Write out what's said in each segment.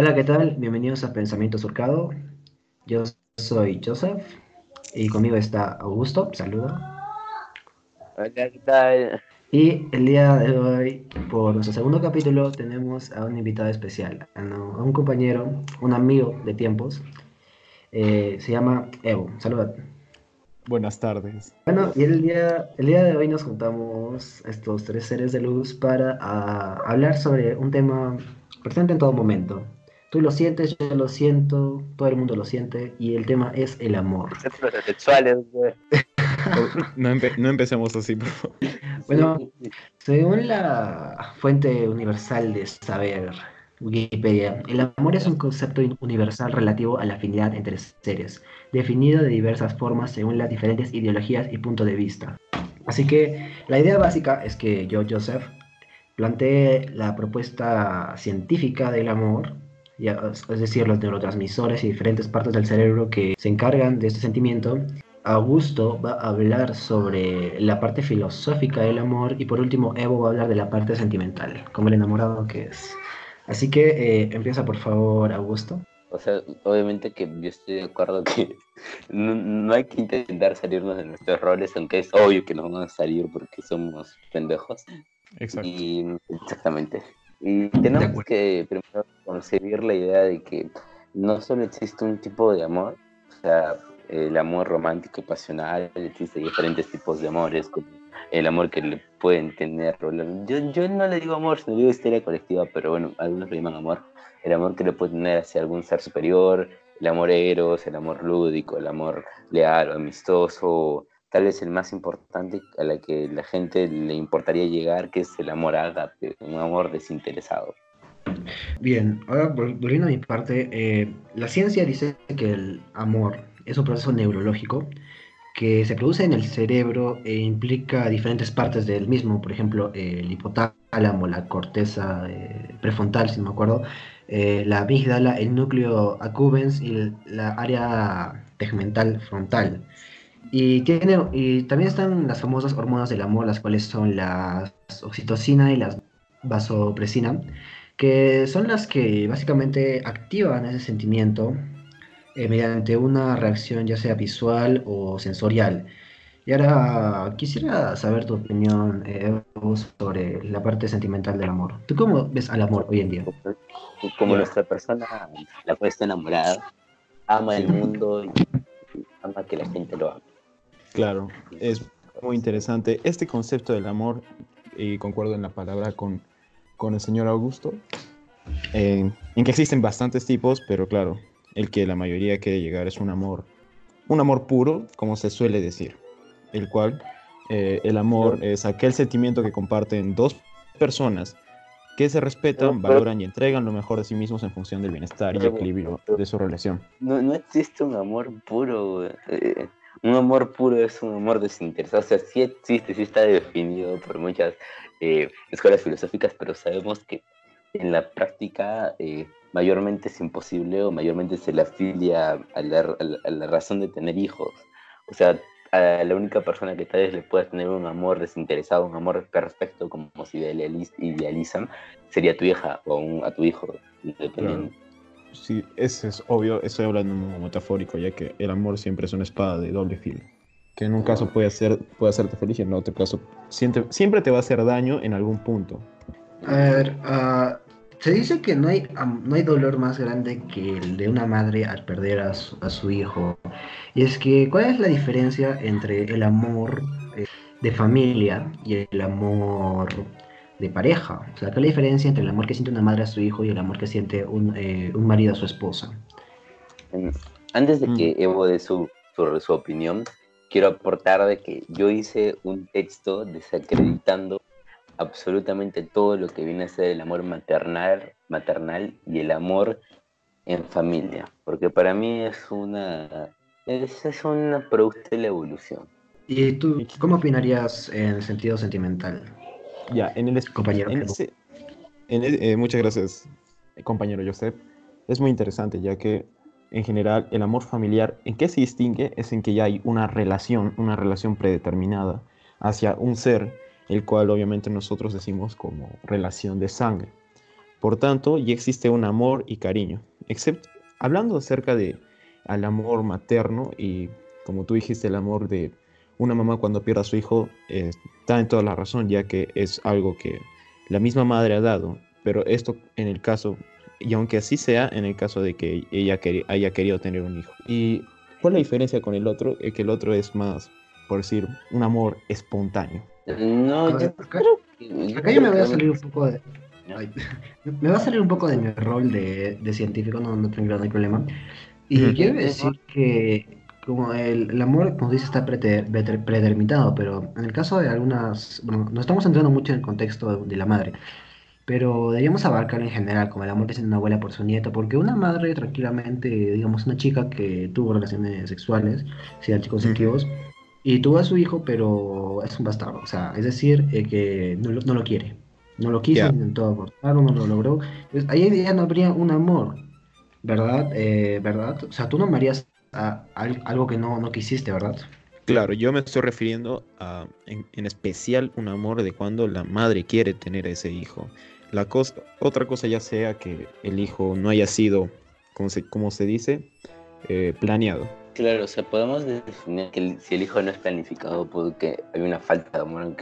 Hola, ¿qué tal? Bienvenidos a Pensamiento Surcado. Yo soy Joseph y conmigo está Augusto. Saluda. Hola, ¿qué tal? Y el día de hoy, por nuestro segundo capítulo, tenemos a un invitado especial, a un compañero, un amigo de tiempos. Eh, se llama Evo. Saluda. Buenas tardes. Bueno, y el día, el día de hoy nos juntamos estos tres seres de luz para ah, hablar sobre un tema presente en todo momento. Tú lo sientes, yo lo siento, todo el mundo lo siente, y el tema es el amor. sexuales, no, no, empecemos así, por favor. Bueno, según la fuente universal de saber, Wikipedia, el amor es un concepto universal relativo a la afinidad entre seres, definido de diversas formas según las diferentes ideologías y puntos de vista. Así que la idea básica es que yo, Joseph, planteé la propuesta científica del amor, es decir, los neurotransmisores y diferentes partes del cerebro que se encargan de este sentimiento. Augusto va a hablar sobre la parte filosófica del amor y por último Evo va a hablar de la parte sentimental, como el enamorado que es. Así que eh, empieza por favor, Augusto. O sea, obviamente que yo estoy de acuerdo que no, hay que intentar salirnos de nuestros roles, aunque es obvio que nos van a salir porque somos pendejos. Exacto. Y, exactamente. Y tenemos que primero concebir la idea de que no solo existe un tipo de amor, o sea, el amor romántico y pasional, existe diferentes tipos de amores, como el amor que le pueden tener. Yo, yo no le digo amor, sino digo historia colectiva, pero bueno, algunos lo llaman amor. El amor que le puede tener hacia algún ser superior, el amor eros, el amor lúdico, el amor leal o amistoso, tal vez el más importante a la que la gente le importaría llegar, que es el amor ágape, un amor desinteresado. Bien, ahora volviendo a mi parte, eh, la ciencia dice que el amor es un proceso neurológico que se produce en el cerebro e implica diferentes partes del mismo, por ejemplo, el hipotálamo, la corteza eh, prefrontal, si no me acuerdo, eh, la amígdala, el núcleo accumbens y la área tegmental frontal. Y, tiene, y también están las famosas hormonas del amor, las cuales son la oxitocina y la vasopresina, que son las que básicamente activan ese sentimiento eh, mediante una reacción ya sea visual o sensorial. Y ahora quisiera saber tu opinión eh, sobre la parte sentimental del amor. ¿Tú cómo ves al amor hoy en día? Como nuestra persona, la cual está enamorada, ama el mundo y ama que la gente lo ame. Claro, es muy interesante. Este concepto del amor, y concuerdo en la palabra con, con el señor Augusto, en que existen bastantes tipos, pero claro, el que la mayoría quiere llegar es un amor, un amor puro, como se suele decir, el cual eh, el amor es aquel sentimiento que comparten dos personas que se respetan, valoran y entregan lo mejor de sí mismos en función del bienestar y equilibrio de su relación. No, no existe un amor puro. Eh, un amor puro es un amor desinteresado. O sea, sí existe, sí está definido por muchas eh, escuelas filosóficas, pero sabemos que en la práctica mayormente es imposible o mayormente se le afilia a la, razón de tener hijos. O sea, a la única persona que tal vez le pueda tener un amor desinteresado, un amor perfecto, como si idealizan, sería tu hija o a tu hijo, dependiendo. Sí, eso es obvio, estoy hablando metafórico, ya que el amor siempre es una espada de doble filo. Que en un caso puede, hacer, puede hacerte feliz y en otro caso siempre, siempre te va a hacer daño en algún punto. A ver, uh, se dice que no hay, no hay dolor más grande que el de una madre al perder a su, hijo. Y es que, ¿cuál es la diferencia entre el amor eh, de familia y el amor de pareja? O sea, ¿cuál es la diferencia entre el amor que siente una madre a su hijo y el amor que siente un, eh, marido a su esposa? Antes de que mm. Evo dé su, su, su opinión, quiero aportar de que yo hice un texto desacreditando absolutamente todo lo que viene a ser el amor maternal, maternal y el amor en familia, porque para mí es una es, es una producto de la evolución. ¿Y tú cómo opinarías en el sentido sentimental? Ya, en el compañero. En eh, muchas gracias, compañero Joseph. Es muy interesante, ya que en general el amor familiar, ¿en qué se distingue? Es en que ya hay una relación, una relación predeterminada hacia un ser el cual obviamente nosotros decimos como relación de sangre. Por tanto, ya existe un amor y cariño. Excepto, hablando acerca de al amor materno y como tú dijiste, el amor de una mamá cuando pierde a su hijo eh, está en toda la razón, ya que es algo que la misma madre ha dado. Pero esto en el caso, y aunque así sea, en el caso de que ella haya querido tener un hijo. ¿Y cuál es la diferencia con el otro? Es que el otro es más, por decir, un amor espontáneo. No, yo acá, acá yo me voy a salir un poco de, me va a salir un poco de mi rol de, de científico, no, no, tengo, no hay problema. Y quiero decir que como el, amor, como dice, está predeterminado, pero en el caso de algunas, bueno, no estamos entrando mucho en el contexto de, la madre, pero deberíamos abarcar en general, como el amor que tiene una abuela por su nieto, porque una madre tranquilamente, digamos, una chica que tuvo relaciones sexuales, si eran chicos activos, y tuvo a su hijo, pero es un bastardo, o sea, es decir, eh, que no, no lo quiere. No lo quiso, intentó abortarlo, no lo logró. Entonces, ahí ya no habría un amor, ¿verdad? Eh, ¿Verdad? O sea, tú no amarías a, algo que no, no quisiste, ¿verdad? Claro, yo me estoy refiriendo a, en, especial, un amor de cuando la madre quiere tener a ese hijo. La cosa, otra cosa ya sea que el hijo no haya sido, como se, como se dice, eh, planeado. Claro, o sea, podemos definir que si el hijo no es planificado porque hay una falta de amor.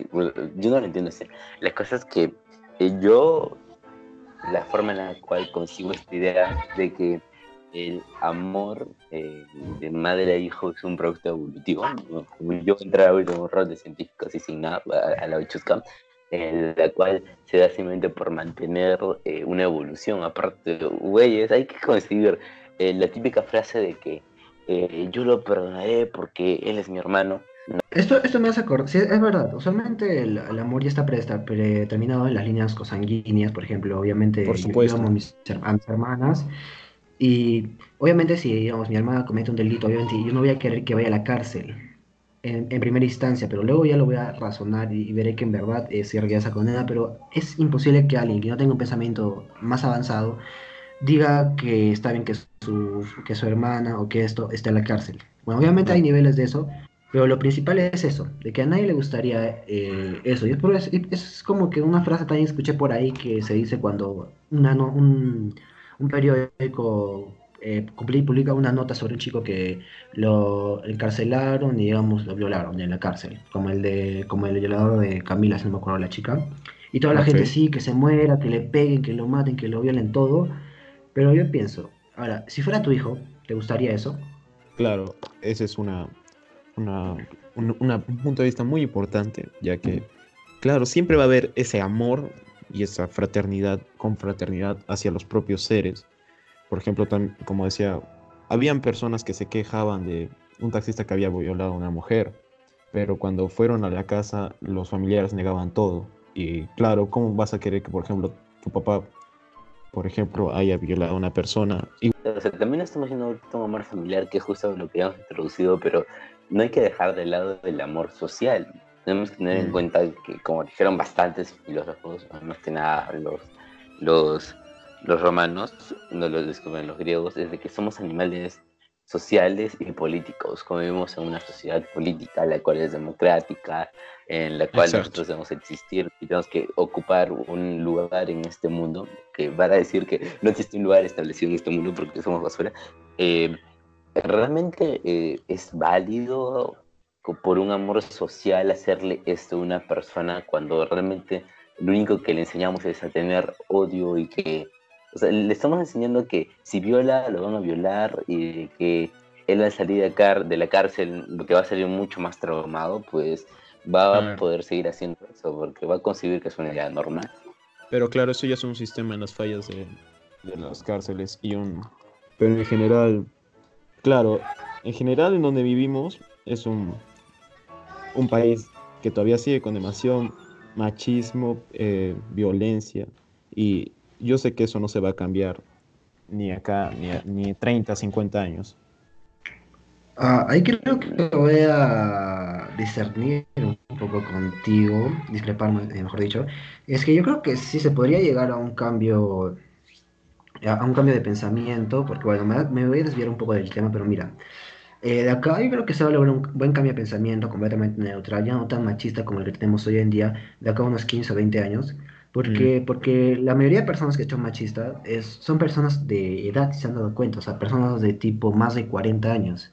yo no lo entiendo. así. las cosas que yo, la forma en la cual consigo esta idea de que el amor eh, de madre a hijo es un producto evolutivo. Yo entré ahorita en un rol de científico así sin nada a, la Bichusca, en la cual se da simplemente por mantener eh, una evolución. Aparte, güeyes, hay que conseguir eh, la típica frase de que yo lo perdonaré porque él es mi hermano. Esto, esto me hace acordar, sí, es verdad, usualmente el, amor ya está predeterminado en las líneas cosanguíneas, por ejemplo, obviamente por supuesto. yo amo a mis, hermanas, y obviamente si, digamos, mi hermana comete un delito, obviamente yo no voy a querer que vaya a la cárcel en, primera instancia, pero luego ya lo voy a razonar y, veré que en verdad es cierta esa condena, pero es imposible que alguien que no tenga un pensamiento más avanzado diga que está bien que su, que su hermana o que esto esté en la cárcel. Bueno, obviamente hay niveles de eso, pero lo principal es eso, de que a nadie le gustaría eh, eso. Y es, por, es, como que una frase también escuché por ahí que se dice cuando una, un, un periódico eh, publica una nota sobre un chico que lo encarcelaron y digamos lo violaron en la cárcel, como el de como el violador de Camila, si no me acuerdo la chica. Y toda la gente sí, que se muera, que le peguen, que lo maten, que lo violen todo. Pero yo pienso, ahora, si fuera tu hijo, ¿te gustaría eso? Claro, ese es una, una, un, un punto de vista muy importante, ya que, claro, siempre va a haber ese amor y esa fraternidad, confraternidad hacia los propios seres. Por ejemplo, como decía, habían personas que se quejaban de un taxista que había violado a una mujer, pero cuando fueron a la casa los familiares negaban todo. Y claro, ¿cómo vas a querer que, por ejemplo, tu papá, por ejemplo, haya violado a una persona? Y... también estamos haciendo un amor familiar, que es justo lo que hemos introducido, pero no hay que dejar de lado el amor social tenemos que tener en mm. cuenta que, como dijeron bastantes filósofos, más que nada los, los, los romanos, no los, los griegos, es de que somos animales sociales y políticos. Convivimos en una sociedad política, la cual es democrática, en la cual nosotros debemos existir y tenemos que ocupar un lugar en este mundo, que van a decir que no existe un lugar establecido en este mundo porque somos basura. Eh, ¿Realmente eh, es válido por un amor social hacerle esto a una persona cuando realmente lo único que le enseñamos es a tener odio y que, o sea, le estamos enseñando que si viola, lo van a violar y que él al salir de, de la cárcel, lo que va a salir mucho más traumado, pues va a poder seguir haciendo eso porque va a concebir que es una idea normal. Pero claro, eso ya es un sistema en las fallas de, de las cárceles y un... Pero en general, claro, en general en donde vivimos es un un país que todavía sigue con demasiado machismo, eh, violencia, y yo sé que eso no se va a cambiar ni acá, ni, ni 30, 50 años. Ah, ahí creo que voy a discernir un poco contigo, discrepar, eh, mejor dicho. Es que yo creo que sí se podría llegar a un cambio, a un cambio de pensamiento, porque bueno, me voy a desviar un poco del tema, pero mira, eh, de acá yo creo que se va a lograr un buen cambio de pensamiento completamente neutral, ya no tan machista como el que tenemos hoy en día, de acá a unos 15 o 20 años, Porque, mm. porque la mayoría de personas que son machistas es, son personas de edad, si se han dado cuenta, o sea, personas de tipo más de 40 años.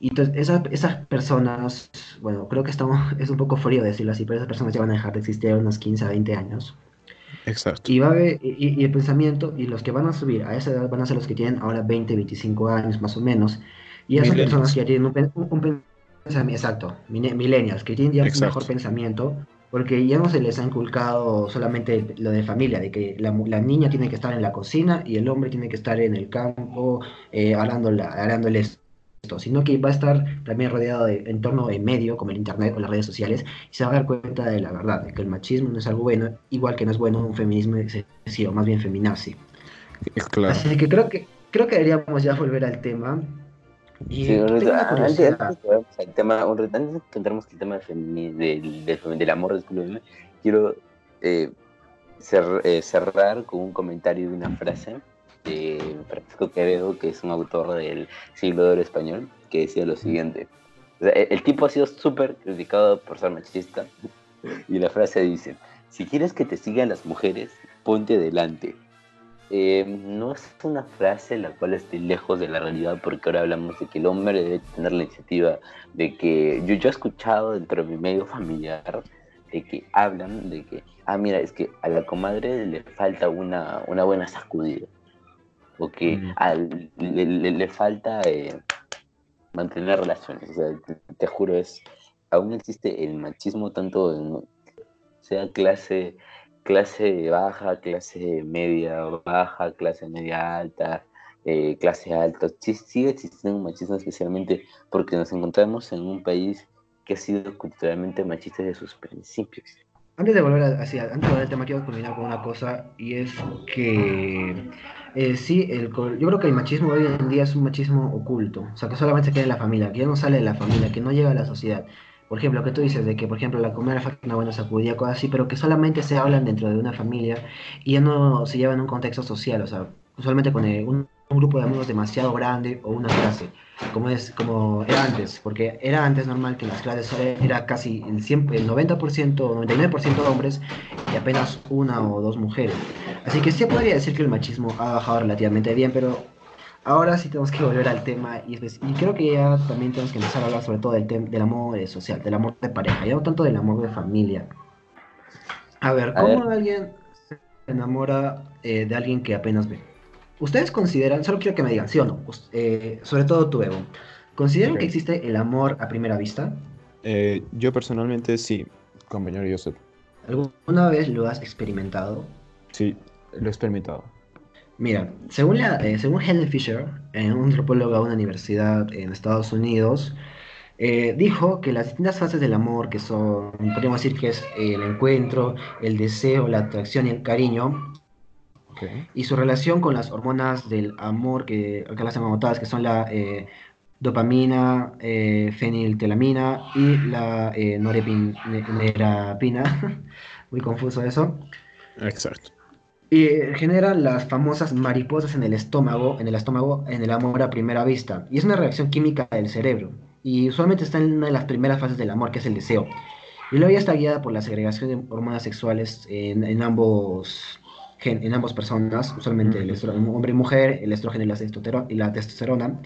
Y entonces esas, esas personas, bueno, creo que estamos, es un poco frío decirlo así, pero esas personas ya van a dejar de existir a unos 15 a 20 años. Exacto. Y, va a y, el pensamiento, y los que van a subir a esa edad van a ser los que tienen ahora 20, 25 años más o menos. Y esas personas que ya tienen un, un, pensamiento, exacto, millennials, que tienen ya un mejor pensamiento, porque ya no se les ha inculcado solamente lo de familia, de que la, la, niña tiene que estar en la cocina y el hombre tiene que estar en el campo eh, arándoles sino que va a estar también rodeado de entorno de medio como el internet o las redes sociales y se va a dar cuenta de la verdad, de que el machismo no es algo bueno, igual que no es bueno un feminismo excesivo, más bien feminazi. Claro. Así que creo que creo que deberíamos ya volver al tema. Y sí, antes, antes, que tema, un, antes que el tema del, del, del amor, quiero eh, eh, cerrar con un comentario de una frase de Francisco Quevedo, que es un autor del siglo de oro español, que decía lo siguiente. el, tipo ha sido súper criticado por ser machista y la frase dice, si quieres que te sigan las mujeres, ponte delante. Eh, no es una frase la cual esté lejos de la realidad porque ahora hablamos de que el hombre debe tener la iniciativa de que yo, yo he escuchado dentro de mi medio familiar de que hablan de que, ah, mira, es que a la comadre le falta una, una buena sacudida o que le, falta eh, mantener relaciones. O sea, te, juro, es aún existe el machismo tanto en sea clase clase baja, clase media baja, clase media alta, eh, clase alta. Sí, sigue existiendo un machismo especialmente porque nos encontramos en un país que ha sido culturalmente machista desde sus principios. Antes de volver hacia, antes de volver al tema, quiero culminar con una cosa y es que eh, sí, el, yo creo que el machismo hoy en día es un machismo oculto, o sea, que solamente se queda en la familia, que ya no sale de la familia, que no llega a la sociedad. Por ejemplo, lo que tú dices de que, por ejemplo, la comida una buena sacudida, cosas así, pero que solamente se hablan dentro de una familia y ya no se lleva en un contexto social, o sea, usualmente con un, un grupo de amigos demasiado grande o una clase como es como era antes, porque era antes normal que las clases era casi el, 100, el 90% o 99% de hombres y apenas una o dos mujeres. Así que sí podría decir que el machismo ha bajado relativamente bien, pero ahora sí tenemos que volver al tema y, y creo que ya también tenemos que empezar a hablar sobre todo del, del amor social, del amor de pareja, ya no tanto del amor de familia. A ver, ¿cómo alguien se enamora eh, de alguien que apenas ve? ¿Ustedes consideran, solo quiero que me digan, sí o no, eh, sobre todo tú, Evo, ¿consideran que existe el amor a primera vista? Eh, yo personalmente sí, compañero Joseph. ¿Alguna vez lo has experimentado? Sí, lo he experimentado. Mira, según, la, eh, según Helen Fisher, un antropólogo de una universidad en Estados Unidos, dijo que las distintas fases del amor, que son, podríamos decir que es el encuentro, el deseo, la atracción y el cariño, y su relación con las hormonas del amor, que acá las hemos que son la eh, dopamina, eh, feniltelamina y la eh, norepinepina. Muy confuso eso. Exacto. Y generan las famosas mariposas en el estómago, en el estómago, en el amor a primera vista. Y es una reacción química del cerebro. Y usualmente está en una de las primeras fases del amor, que es el deseo. Y luego ya está guiada por la segregación de hormonas sexuales en, en ambos en ambas personas, usualmente el hombre y mujer, el estrógeno y la, y la testosterona.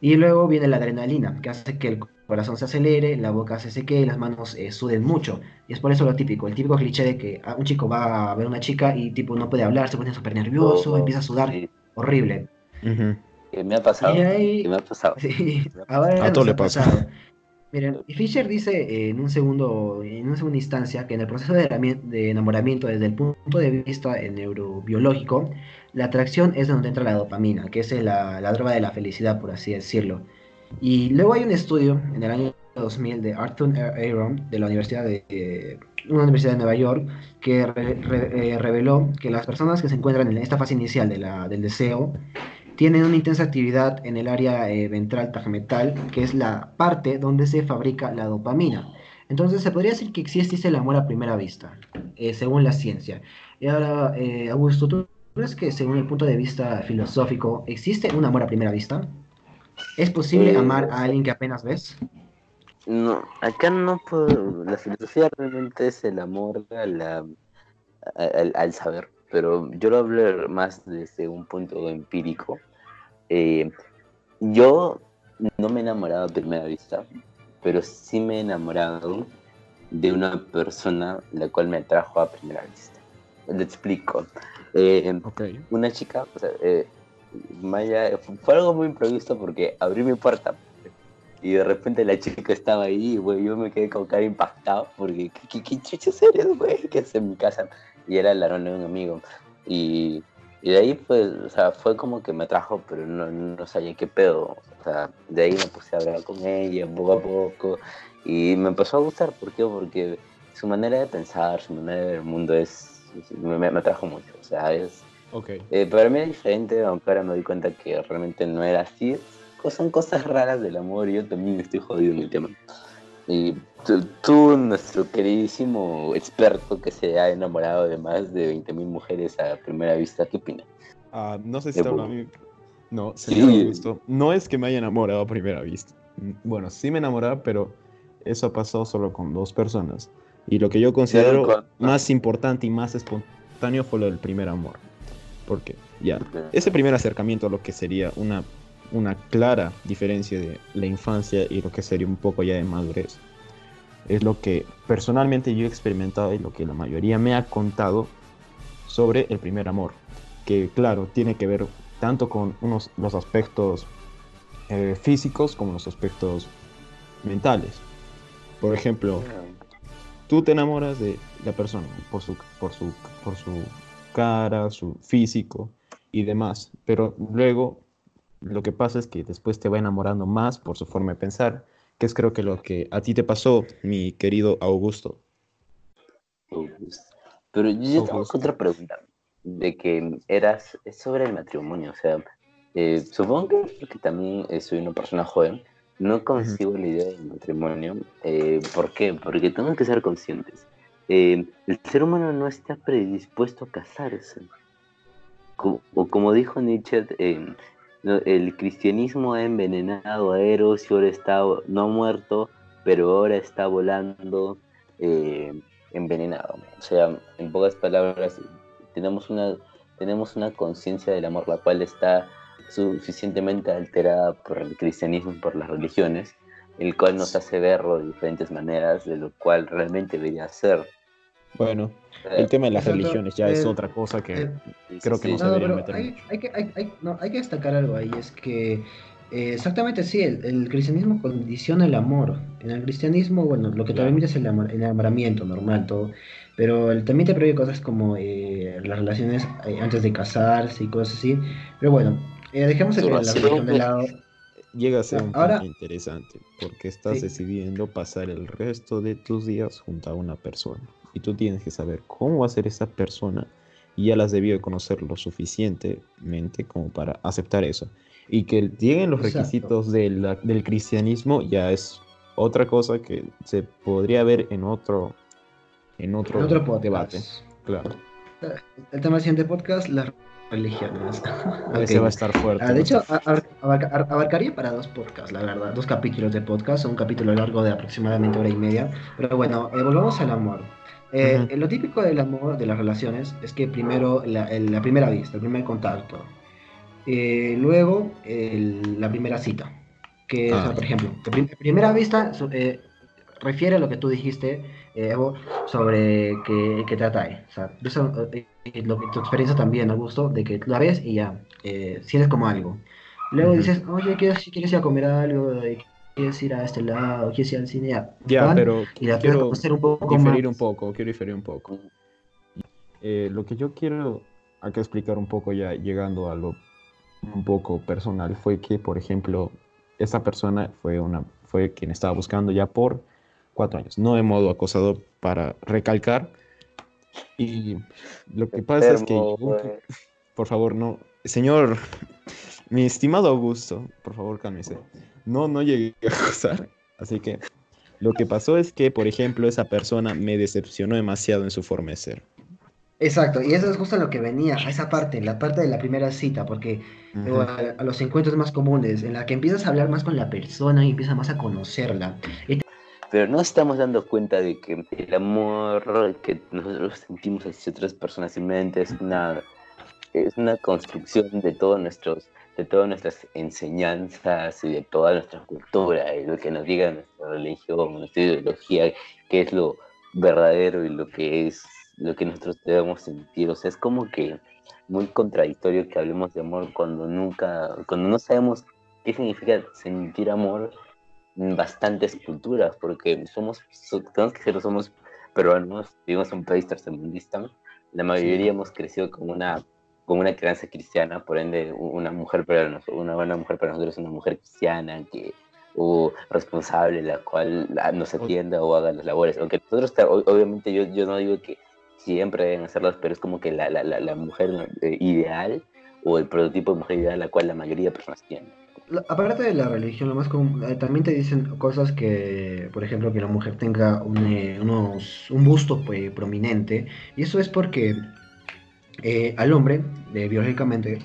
Y luego viene la adrenalina, que hace que el corazón se acelere, la boca se seque y las manos eh, suden mucho. Y es por eso lo típico, el típico cliché de que un chico va a ver a una chica y tipo no puede hablar, se pone súper nervioso, empieza a sudar, horrible. me ha pasado. me ha pasado. a todo le pasa. Miren, Fisher dice en un segundo, en una segunda instancia que en el proceso de, enamoramiento desde el punto de vista neurobiológico, la atracción es donde entra la dopamina, que es la, droga de la felicidad, por así decirlo. Y luego hay un estudio en el año 2000 de Arthur Aaron de la Universidad de una universidad de Nueva York que eh, reveló que las personas que se encuentran en esta fase inicial de la, del deseo tienen una intensa actividad en el área eh, ventral tajamental, que es la parte donde se fabrica la dopamina. Entonces se podría decir que existe el amor a primera vista, eh, según la ciencia. Y ahora, Augusto, ¿tú crees que según el punto de vista filosófico existe un amor a primera vista? ¿Es posible amar a alguien que apenas ves? No, acá no puedo. La filosofía realmente es el amor a la al, saber, pero yo lo hablo más desde un punto empírico. Eh, yo no me he enamorado a primera vista, pero sí me he enamorado de una persona la cual me atrajo a primera vista. Le explico. Eh, una chica, o sea, eh, Maya, fue algo muy improvisto porque abrí mi puerta y de repente la chica estaba ahí, güey, yo me quedé con cara impactado porque, ¿qué, qué, chuchos eres, güey? ¿Qué haces en mi casa? Y era el arón de un amigo. Y, y, de ahí, pues, o sea, fue como que me trajo, pero no, no sabía qué pedo. O sea, de ahí me puse a hablar con ella poco a poco y me empezó a gustar. ¿Por qué? Porque su manera de pensar, su manera de ver el mundo es, me, me atrajo mucho. O sea, es... Okay. Eh, para mí es diferente, aunque ahora me doy cuenta que realmente no era así son cosas raras del amor y yo también estoy jodido en el tema. Y tú, nuestro queridísimo experto que se ha enamorado de más de 20.000 mujeres a primera vista, ¿qué opinas? Ah, no sé si está a mí. No, señor sí. no es que me haya enamorado a primera vista. Bueno, sí me enamoraba, pero eso ha pasado solo con dos personas. Y lo que yo considero más importante y más espontáneo fue lo del primer amor. Porque ya, ese primer acercamiento a lo que sería una una clara diferencia de la infancia y lo que sería un poco ya de madurez. Es lo que personalmente yo he experimentado y lo que la mayoría me ha contado sobre el primer amor, que claro, tiene que ver tanto con unos, los aspectos eh, físicos como los aspectos mentales. Por ejemplo, tú te enamoras de la persona por su, por su, por su cara, su físico y demás, pero luego lo que pasa es que después te va enamorando más por su forma de pensar, que es creo que lo que a ti te pasó, mi querido Augusto. Pero yo tengo otra pregunta, de que eras sobre el matrimonio, o sea, eh, supongo que, también eh, soy una persona joven, no consigo la idea del matrimonio. Eh, ¿Por qué? Porque tengo que ser conscientes. El ser humano no está predispuesto a casarse. o como dijo Nietzsche, el cristianismo ha envenenado a Eros y ahora está, no muerto, pero ahora está volando eh, envenenado. O sea, en pocas palabras, tenemos una, tenemos una conciencia del amor la cual está suficientemente alterada por el cristianismo y por las religiones, el cual nos hace verlo de diferentes maneras, de lo cual realmente debería ser. Bueno, el tema de las religiones ya es otra cosa que creo que no se debería meter hay, Hay que, hay, no, hay que destacar algo ahí, es que eh, exactamente sí, el, cristianismo condiciona el amor. En el cristianismo, bueno, lo que te permite es el, enamoramiento normal, todo. Pero el, también te prohíbe cosas como eh, las relaciones eh, antes de casarse y cosas así. Pero bueno, dejemos el, la religión de lado. Llega a ser un Ahora, interesante, porque estás decidiendo pasar el resto de tus días junto a una persona y tú tienes que saber cómo va a ser esa persona y ya las debió de conocer lo suficientemente como para aceptar eso. Y que lleguen los requisitos del cristianismo ya es otra cosa que se podría ver en otro, en otro, debate. Claro. El tema del siguiente podcast, las religiones. Ese va a estar fuerte. Ah, de hecho, abarcaría para dos podcasts, la verdad. Dos capítulos de podcast, un capítulo largo de aproximadamente hora y media. Pero bueno, eh, volvamos al amor. Eh, lo típico del amor, de las relaciones, es que primero la, primera vista, el primer contacto. Eh, luego la primera cita. Que, ah, por ejemplo, la primera vista eh, refiere a lo que tú dijiste, Evo, sobre que, que te atrae. O sea, eso, lo, tu experiencia también, Augusto, de que la ves y ya, sientes como algo. Luego dices, oye, ¿quieres, ¿quieres ir a comer algo? quieres ir a este lado, quieres ir al cine. Ya, pero quiero un poco diferir un poco, quiero diferir un poco. Eh, lo que yo quiero acá explicar un poco ya llegando a lo un poco personal fue que, por ejemplo, esta persona fue, una, fue quien estaba buscando ya por cuatro años, no de modo acosado para recalcar. Y lo que pasa es que, por favor, no, señor, mi estimado Augusto, por favor, cálmese no, no llegué a acosar. Así que lo que pasó es que, por ejemplo, esa persona me decepcionó demasiado en su forma de ser. Exacto, y eso es justo lo que venía, a esa parte, la parte de la primera cita, porque a, los encuentros más comunes, en la que empiezas a hablar más con la persona y empiezas más a conocerla. Pero no estamos dando cuenta de que el amor que nosotros sentimos hacia otras personas simplemente es una, es una construcción de todos nuestros de todas nuestras enseñanzas y de toda nuestra cultura y lo que nos diga nuestra religión, nuestra ideología, qué es lo verdadero y lo que es lo que nosotros debemos sentir. O sea, es como que muy contradictorio que hablemos de amor cuando nunca, cuando no sabemos qué significa sentir amor bastantes culturas, porque somos, tenemos que ser, somos peruanos, vivimos en un país tercermundista, la mayoría hemos crecido con una, con una crianza cristiana, por ende una mujer para una buena mujer para nosotros es una mujer cristiana que o responsable la cual nos atienda o haga las labores, aunque nosotros obviamente yo, yo no digo que siempre deben hacerlas, pero es como que la, la, la mujer eh, ideal o el prototipo de mujer ideal la cual la mayoría de personas tienen. Aparte de la religión, lo más común, eh, también te dicen cosas que, por ejemplo, que la mujer tenga un, eh, unos, un busto pues, prominente, y eso es porque al hombre, biológicamente,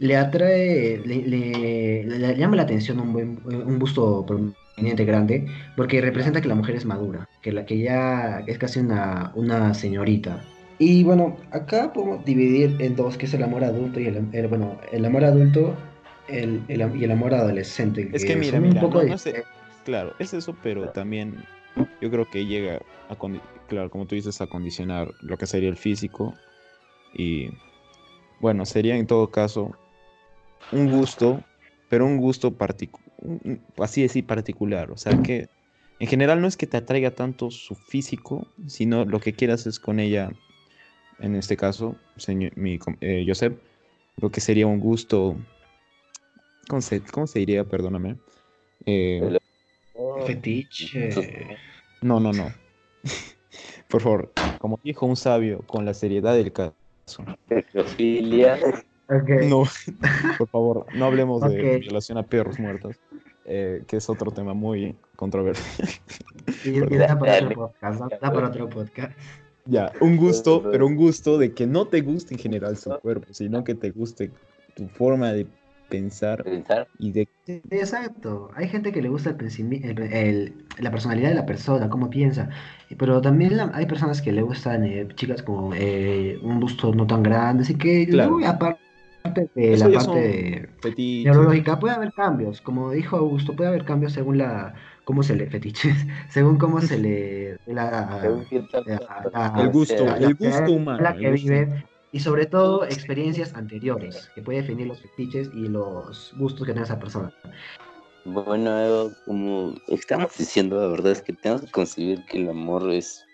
le atrae, le, llama la atención un, busto prominente grande, porque representa que la mujer es madura, que la que ya es casi una, una señorita. Y bueno, acá podemos dividir en dos, que es el amor adulto y el, bueno, el amor adulto el, y el amor adolescente. Es que, mira, mira, un poco claro, es eso, pero también yo creo que llega a, claro, como tú dices, a condicionar lo que sería el físico y bueno, sería en todo caso un gusto, pero un gusto particular así decir, particular. O sea, que en general no es que te atraiga tanto su físico, sino lo que quieras es con ella, en este caso, señor, mi, eh, Joseph, lo que sería un gusto. ¿Cómo se, cómo se diría? Perdóname. Eh, Fetiche. No, no, no. Por favor, como dijo un sabio, con la seriedad del caso. No, por favor, no hablemos de violación a perros muertos, eh, que es otro tema muy controversial. da para otro podcast, da para otro podcast. Ya, un gusto, pero un gusto de que no te guste en general su cuerpo, sino que te guste tu forma de pensar, y de... Exacto, hay gente que le gusta el, la personalidad de la persona, cómo piensa, pero también hay personas que le gustan eh, chicas con eh, un gusto no tan grande, así que claro. aparte de la parte neurológica puede haber cambios, como dijo Augusto, puede haber cambios según la cómo se le fetiches, según cómo se le la, el gusto, el gusto humano, la que vive y sobre todo experiencias anteriores que puede definir los fetiches y los gustos que tiene esa persona. Bueno, como estamos diciendo, la verdad es que tenemos que concebir que el amor es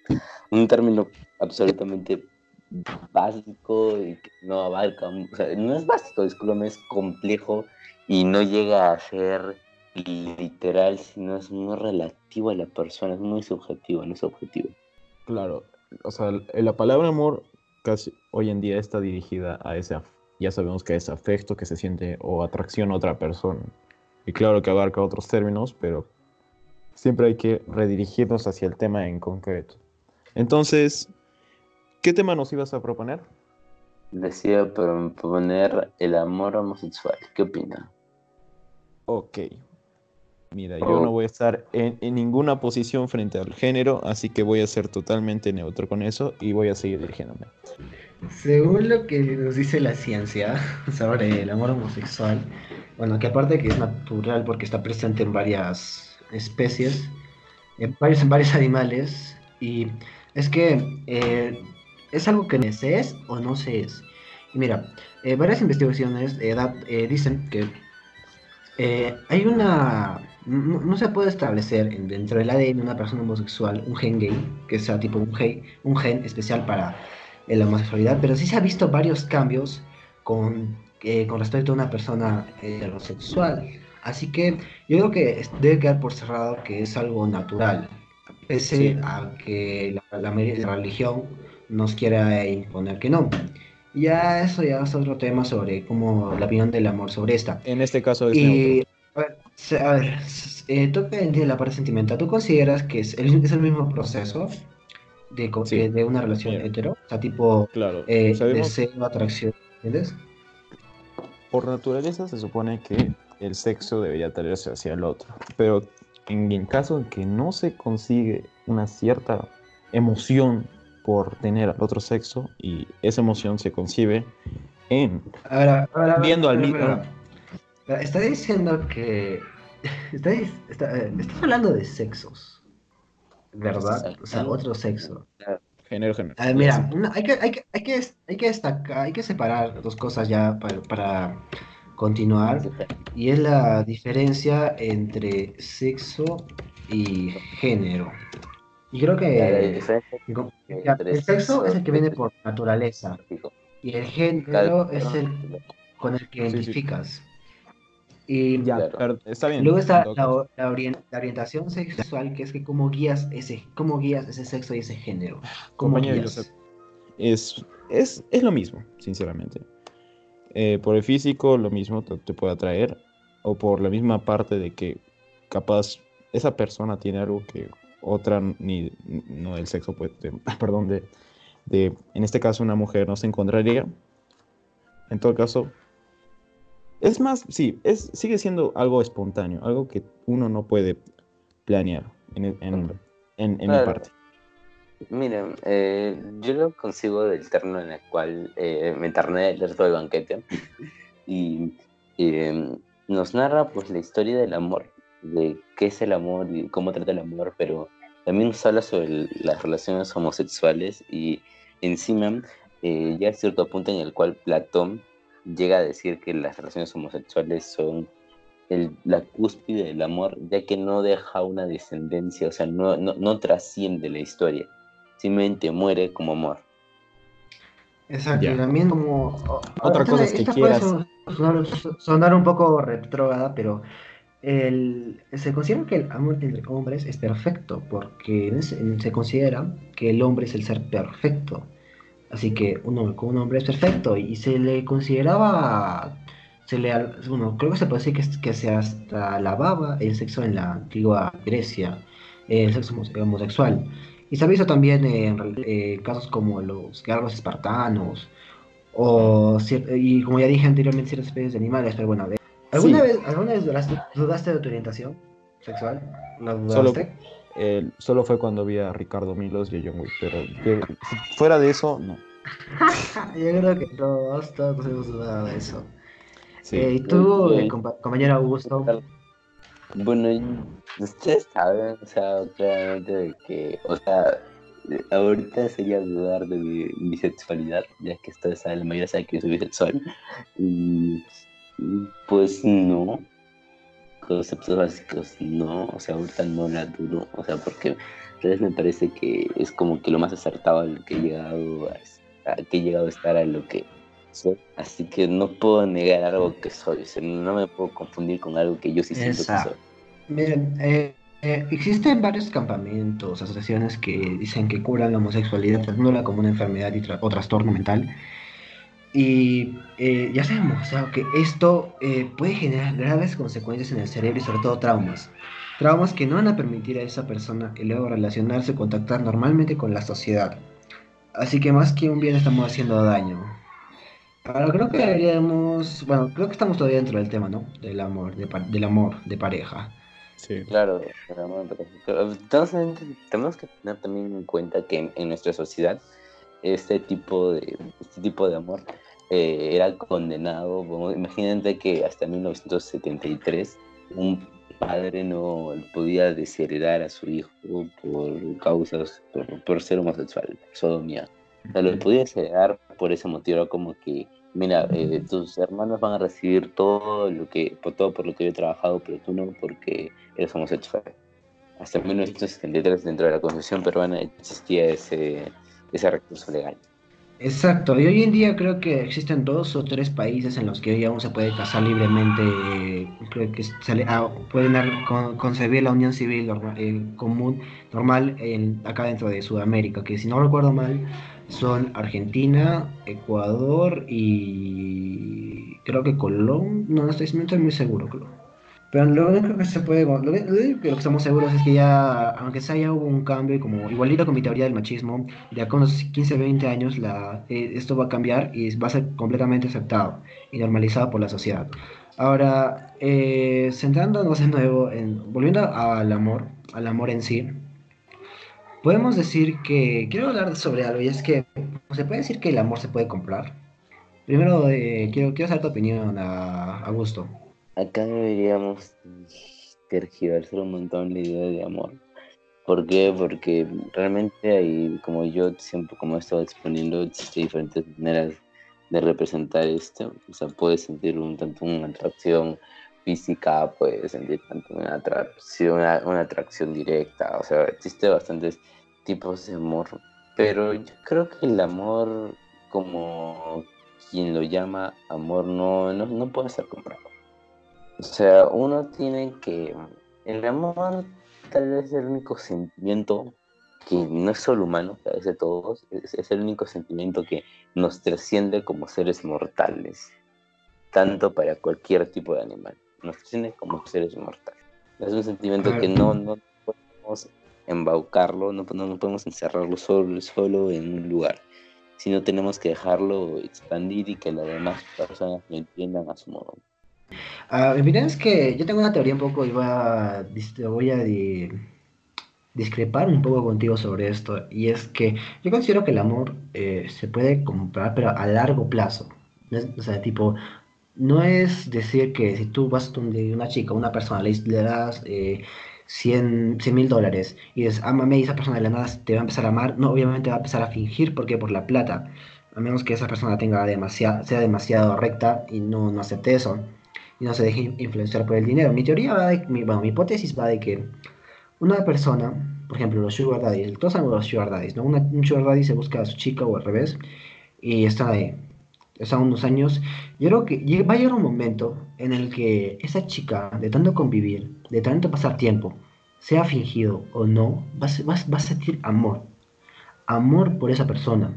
un término absolutamente básico y que no abarca, o sea, no es básico, discúlpame, es complejo y no llega a ser literal, sino es muy relativo a la persona, es muy subjetivo, no es objetivo. Claro, o sea, la palabra amor casi hoy en día está dirigida a ese, ya sabemos que es afecto que se siente o atracción a otra persona. Y claro que abarca otros términos, pero siempre hay que redirigirnos hacia el tema en concreto. Entonces, ¿Qué tema nos ibas a proponer? Decía proponer el amor homosexual. ¿Qué opina? Ok. Mira, yo no voy a estar en, ninguna posición frente al género, así que voy a ser totalmente neutro con eso y voy a seguir dirigiéndome. Según lo que nos dice la ciencia sobre el amor homosexual, bueno, que aparte que es natural porque está presente en varias especies, en varios, en varios animales, y es que eh, es algo que se es o no se es. Y mira, eh, varias investigaciones eh, eh, dicen que hay una... No, se puede establecer dentro del ADN de una persona homosexual un gen gay, que sea tipo un gen, un gen especial para la homosexualidad, pero sí se ha visto varios cambios con, con respecto a una persona heterosexual. Así que yo creo que debe quedar por cerrado que es algo natural, pese a que la, la, la religión nos quiera imponer que no. Ya eso ya es otro tema sobre cómo la opinión del amor sobre esta. En este caso es y, a ver, a ver eh, de la parte sentimental. ¿Tú consideras que es el, es el mismo proceso de, eh, de una relación hetero? O sea, tipo claro. eh, deseo, atracción, ¿entiendes? Por naturaleza se supone que el sexo debería atraerse hacia el otro, pero en el caso en que no se consigue una cierta emoción por tener al otro sexo y esa emoción se concibe en viendo al mismo. Está diciendo que está, está, eh, estás hablando de sexos, ¿verdad? O sea, otro sexo. Género, género. mira, hay, que, hay, que, hay, que, hay que destacar, hay que separar dos cosas ya para, para continuar. Y es la diferencia entre sexo y género. Y creo que el sexo es el que viene por naturaleza y el género es el con el que identificas. Y ya, está bien. Luego está la, orientación sexual, que es que cómo guías ese, cómo guías ese sexo y ese género. ¿Cómo guías? Es, es, es lo mismo, sinceramente. Eh, por el físico, lo mismo te, te, puede atraer, o por la misma parte de que capaz esa persona tiene algo que otra, ni, no del sexo, pues, perdón, de, de, en este caso una mujer no se encontraría. En todo caso, es más, sí, es, sigue siendo algo espontáneo, algo que uno no puede planear en, en, en, mi parte. Miren, eh, yo lo consigo del terno en el cual eh, me enterné el resto del banquete y em, nos narra pues la historia del amor, de qué es el amor y cómo trata el amor, pero también nos habla sobre las relaciones homosexuales y encima eh, ya cierto punto en el cual Platón llega a decir que las relaciones homosexuales son el, la cúspide del amor, ya que no deja una descendencia, o sea, no, no, no trasciende la historia, simplemente muere como amor. Exacto, y también como... Otra cosa es que quieras... Sonar, sonar, un poco retrógrada, pero el, se considera que el amor entre hombres es perfecto, porque se considera que el hombre es el ser perfecto. Así que un hombre con un hombre es perfecto y se le consideraba, se le, bueno, creo que se puede decir que, que se hasta lavaba el sexo en la antigua Grecia, el sexo homosexual. Y se ha visto también en eh, casos como los guerreros espartanos, o, y como ya dije anteriormente, ciertas especies de animales, pero bueno, ¿alguna, vez, ¿alguna vez dudaste, de tu orientación sexual? ¿La dudaste? Eh, solo fue cuando vi a Ricardo Milos y a John Wick, pero fuera de eso, no. Yo creo que todos, todos hemos dudado de eso. Eh, ¿Y tú, eh, compañero Augusto? Bueno, ustedes saben, o sea, claramente de que, o sea, ahorita sería dudar de mi bisexualidad, ya que ustedes saben, la mayoría sabe que soy bisexual. Y, pues no, conceptos básicos no, o sea, ahorita no la dudo, o sea, porque entonces me parece que es como que lo más acertado a lo que he llegado a, que he llegado a estar a lo que soy, así que no puedo negar algo que soy, o sea, no me puedo confundir con algo que yo sí siento que soy. Miren, eh, eh, existen varios campamentos, asociaciones que dicen que curan la homosexualidad tratándola como una enfermedad y o trastorno mental. Y eh, ya sabemos que esto eh, puede generar graves consecuencias en el cerebro y sobre todo traumas. Traumas que no van a permitir a esa persona y luego relacionarse, contactar normalmente con la sociedad. Así que más que un bien estamos haciendo daño. Ahora creo que deberíamos, bueno, creo que estamos todavía dentro del tema, ¿no? Del amor, del amor de pareja. Sí. Claro, entonces tenemos que tener también en cuenta que en, nuestra sociedad este tipo de este tipo de amor eh, era condenado. imagínate que hasta 1973 un padre no podía desheredar a su hijo por causas, por, ser homosexual, sodomía. O sea, lo podía desheredar por ese motivo, como que, mira, eh, tus hermanos van a recibir todo lo que, por todo por lo que yo he trabajado, pero tú no porque eres homosexual. Hasta 1973 dentro de la Constitución peruana existía ese, ese recurso legal. Exacto, y hoy en día creo que existen dos o tres países en los que hoy aún se puede casar libremente, creo que ah, pueden concebir la unión civil eh, común, normal, acá dentro de Sudamérica, que si no recuerdo mal son Argentina, Ecuador y creo que Colón, no, estoy, muy seguro, Pero lo único que se puede, lo, único que estamos seguros es que ya, aunque sea ya hubo un cambio, como igualito con mi teoría del machismo, de acá unos 15, 20 años la, eh, esto va a cambiar y va a ser completamente aceptado y normalizado por la sociedad. Ahora, eh, centrándonos de nuevo, en, volviendo al amor, al amor en sí, podemos decir que, quiero hablar sobre algo, y es que, ¿se puede decir que el amor se puede comprar? Primero, eh, quiero, quiero saber tu opinión, a, a Gusto. Acá deberíamos tergiversar un montón la idea de amor. ¿Por qué? Porque realmente hay, como yo siempre, como he estado exponiendo, diferentes maneras de representar esto. O sea, puedes sentir un tanto una atracción física, puedes sentir tanto una atracción, una, atracción directa. O sea, existe bastantes tipos de amor. Pero yo creo que el amor, como quien lo llama amor, no, no, no puede ser comprado. O sea, uno tiene que... El amor tal vez es el único sentimiento que no es solo humano, veces de todos, es, el único sentimiento que nos trasciende como seres mortales, tanto para cualquier tipo de animal, nos trasciende como seres mortales. Es un sentimiento que no, no podemos embaucarlo, no, no, podemos encerrarlo solo, solo en un lugar, sino tenemos que dejarlo expandir y que las demás personas lo entiendan a su modo. Uh, es que yo tengo una teoría un poco y voy a, voy a discrepar un poco contigo sobre esto. Y es que yo considero que el amor eh, se puede comprar, pero a largo plazo. o sea, tipo, no es decir que si tú vas de una chica, una persona, le, das eh, 100 mil dólares y dices, amame y esa persona de la nada te va a empezar a amar, no, obviamente va a empezar a fingir porque por la plata. A menos que esa persona tenga demasiado, sea demasiado recta y no, no acepte eso y no se deje influenciar por el dinero. Mi teoría va de, mi, bueno, mi hipótesis va de que una persona, por ejemplo, los sugar daddies, todos sabemos los sugar ¿no? un sugar daddy se busca a su chica o al revés y está ahí, está unos años. Yo creo que va a llegar un momento en el que esa chica, de tanto convivir, de tanto pasar tiempo, sea fingido o no, va va a sentir amor. Amor por esa persona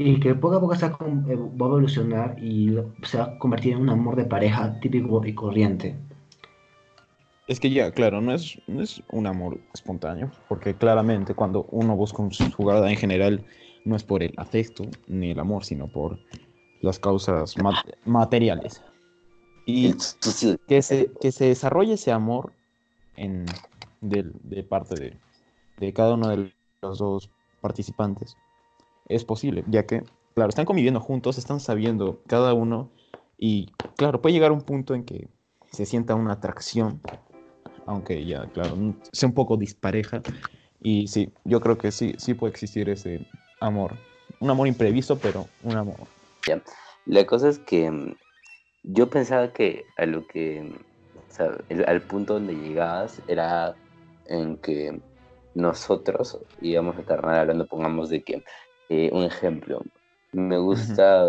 y que poco a poco se va a evolucionar y se va a convertir en un amor de pareja típico y corriente. Es que ya, claro, no es, no es un amor espontáneo, porque claramente cuando uno busca un jugada en general, no es por el afecto ni el amor, sino por las causas materiales. Y que se, que se desarrolle ese amor en, de, de parte de, de cada uno de los dos participantes es posible, ya que, claro, están conviviendo juntos, están sabiendo cada uno y, claro, puede llegar un punto en que se sienta una atracción, aunque ya, claro, sea un poco dispareja. Y sí, yo creo que sí, sí puede existir ese amor. Un amor imprevisto, pero un amor. La cosa es que mm, yo pensaba que a lo que, al punto donde llegabas era en que nosotros íbamos a estar hablando, pongamos, de que eh, un ejemplo, me gusta,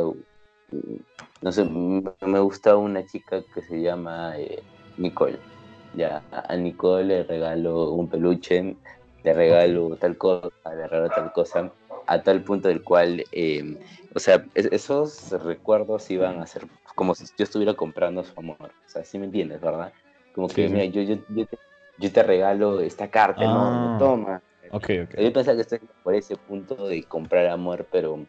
no sé, me gusta una chica que se llama eh, Nicole. Ya, a Nicole le regalo un peluche, le regalo tal cosa, le regalo tal cosa, a tal punto del cual, em, o sea, esos recuerdos iban a ser como si yo estuviera comprando su amor. O sea, ¿sí me entiendes, verdad? Como que, mira, yo, yo, yo, te, regalo esta carta, ¿no? Ah. Toma, Okay, Yo pensaba que estoy por ese punto de comprar amor, pero,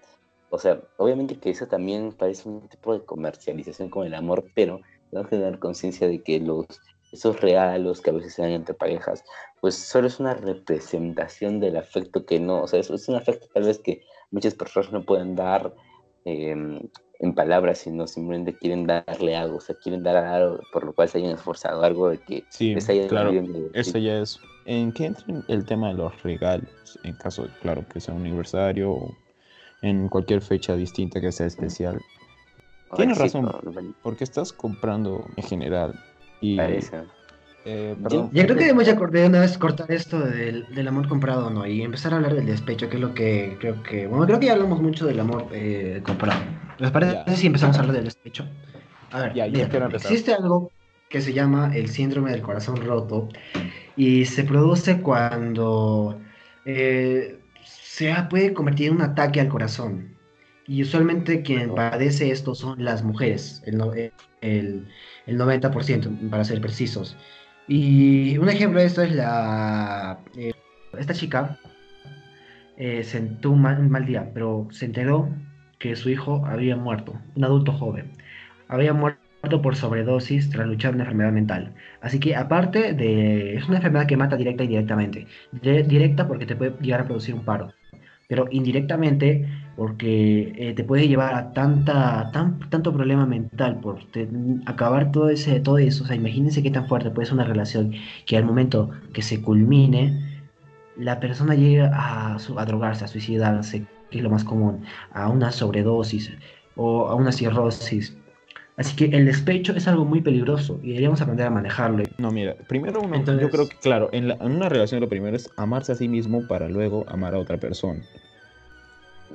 o sea, obviamente que eso también parece un tipo de comercialización con el amor, pero tenemos que tener conciencia de que los esos regalos que a veces se dan entre parejas, pues solo es una representación del afecto que no, o sea, es, un afecto tal vez que muchas personas no pueden dar em, en palabras, sino simplemente quieren darle algo, o sea, quieren dar algo por lo cual se hayan esforzado, algo de que sí, claro, eso ya es ¿En qué entra el tema de los regalos? En caso, claro, que sea un aniversario o en cualquier fecha distinta que sea especial. Tienes razón, porque estás comprando en general. Y, eh, perdón, yo, creo que debemos ya de una vez cortar esto del, del, amor comprado, ¿no? Y empezar a hablar del despecho, que es lo que creo que... Bueno, creo que ya hablamos mucho del amor eh, comprado. ¿Les parece si empezamos a hablar del despecho? A ver, ya, existe algo que se llama el síndrome del corazón roto y se produce cuando eh, se puede convertir en un ataque al corazón. Y usualmente quien padece esto son las mujeres, el, el, el 90% para ser precisos. Y un ejemplo de esto es la... Eh, esta chica eh, sentó un mal, día, pero se enteró que su hijo había muerto, un adulto joven. Había muerto por sobredosis tras luchar una enfermedad mental. Así que aparte de... es una enfermedad que mata directa y indirectamente. directa porque te puede llegar a producir un paro. Pero indirectamente porque eh, te puede llevar a tanta, tan, tanto problema mental por acabar todo, ese, todo eso. O sea, imagínense qué tan fuerte puede ser una relación que al momento que se culmine, la persona llega a, a drogarse, a suicidarse, que es lo más común, a una sobredosis o a una cirrosis. Así que el despecho es algo muy peligroso y deberíamos aprender a manejarlo. No, mira, primero uno, yo creo que, claro, en, en, una relación lo primero es amarse a sí mismo para luego amar a otra persona.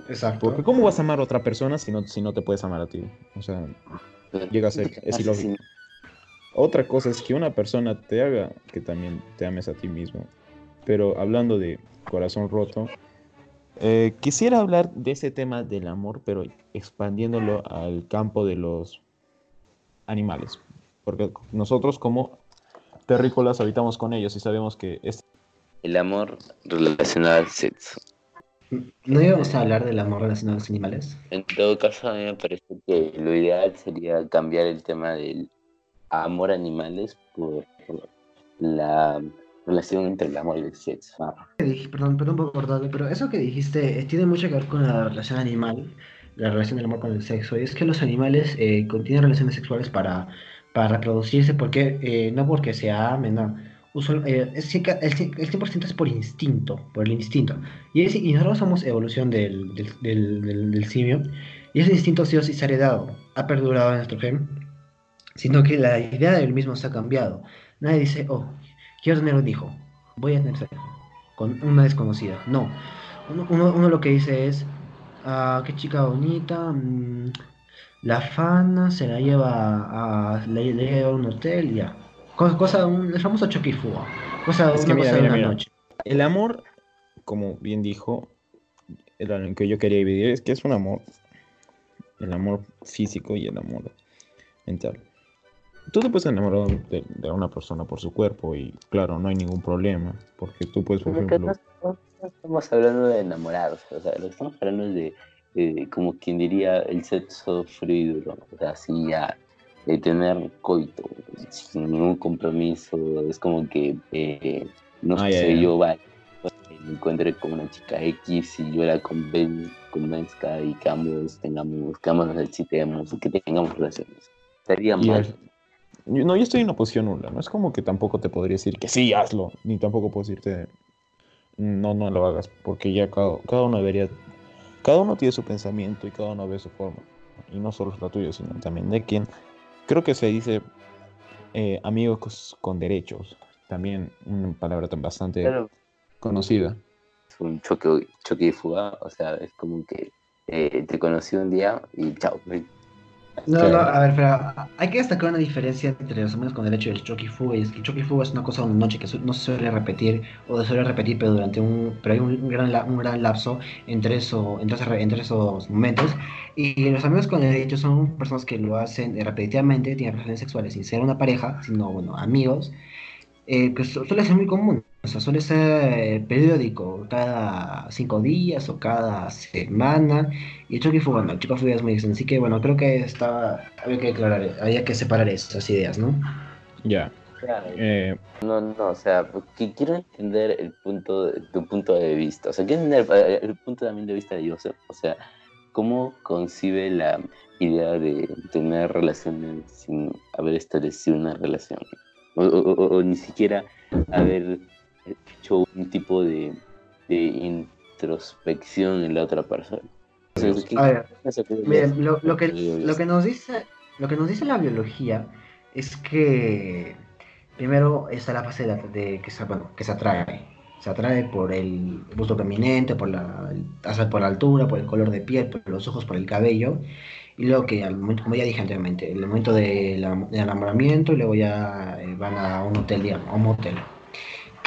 Exacto. Porque ¿cómo vas a amar a otra persona si no, si no te puedes amar a ti? O sea, llega a ser, es ilógico. Otra cosa es que una persona te haga que también te ames a ti mismo. Pero hablando de corazón roto, eh, quisiera hablar de ese tema del amor, pero expandiéndolo al campo de los animales. Porque nosotros como terrícolas habitamos con ellos y sabemos que es... El amor relacionado al sexo. ¿No íbamos a hablar del amor relacionado a los animales? En todo caso, a mí me parece que lo ideal sería cambiar el tema del amor a animales por, la relación entre el amor y el sexo. Perdón, perdón por cortarte, pero eso que dijiste eh, tiene mucho que ver con la relación animal, la relación del amor con el sexo. Y es que los animales eh, contienen relaciones sexuales para, para reproducirse, porque eh, no porque se amen, no eh, el, 100% es por instinto, por el instinto. Y, y nosotros somos evolución del, del, simio, y ese instinto sí o sí se ha heredado, ha perdurado en nuestro gen, sino que la idea del mismo se ha cambiado. Nadie dice, oh, un hijo, voy a tener sexo con una desconocida. No, uno, uno, lo que dice es, ah, qué chica bonita, mm, la fana se la lleva a, le, le lleva a un hotel ya Cosa, el famoso choque y fuga. Cosa, es que una cosa de una noche. El amor, como bien dijo, era lo que yo quería dividir, es que es un amor. El amor físico y el amor mental. Tú te puedes enamorar de, una persona por su cuerpo y claro, no hay ningún problema, porque tú puedes, por ejemplo... No, estamos hablando de enamorados, o sea, lo que estamos hablando es de, como quien diría, el sexo fluido, o sea, así ya de tener coito sin ningún compromiso. Es como que, eh, no ah, sé, yo vaya, me encuentre con una chica X y yo la convenzca y que ambos tengamos, que ambos nos excitemos, que tengamos relaciones. Estaría mal. No, yo estoy en una posición nula, no es como que tampoco te podría decir que sí, hazlo, ni tampoco puedo decirte no, no lo hagas, porque ya cada, cada uno debería, cada uno tiene su pensamiento y cada uno ve su forma, y no solo la tuya, sino también de quien creo que se dice eh, amigos con derechos, también una palabra tan bastante conocida. Es un choque, choque y fuga, o sea, es como que eh, te conocí un día y chao, no, no, a ver, pero hay que destacar una diferencia entre los amigos con derecho y el choque y fuga. Y es que el choque y fuga es una cosa de una noche que no se suele repetir, o se suele repetir, pero durante un. Pero hay un gran, un gran lapso entre, eso, entre, entre esos momentos. Y los amigos con derecho son personas que lo hacen repetitivamente, tienen relaciones sexuales sin ser una pareja, sino, bueno, amigos eh, pues suele ser muy común, o sea, suele ser eh, periódico, cada cinco días o cada semana, y el choque fue, bueno, el choque fue muy extenso, así que bueno, creo que estaba, había que aclarar, había que separar esas ideas, ¿no? Ya. Eh, no, no, o sea, quiero entender el punto, tu punto de vista, o sea, quiero entender el, punto también de vista de Joseph, o sea, ¿cómo concibe la idea de tener relaciones sin haber establecido una relación? o, ni siquiera haber hecho un tipo de, introspección en la otra persona. a ver, lo, que, lo, que nos dice, lo que nos dice la biología es que primero está la fase de, que, se, que se atrae. Se atrae por el gusto prominente, por la, por la altura, por el color de piel, por los ojos, por el cabello. Y luego que, al momento, como ya dije anteriormente, el momento del enamoramiento y luego ya eh, van a un hotel, a un motel.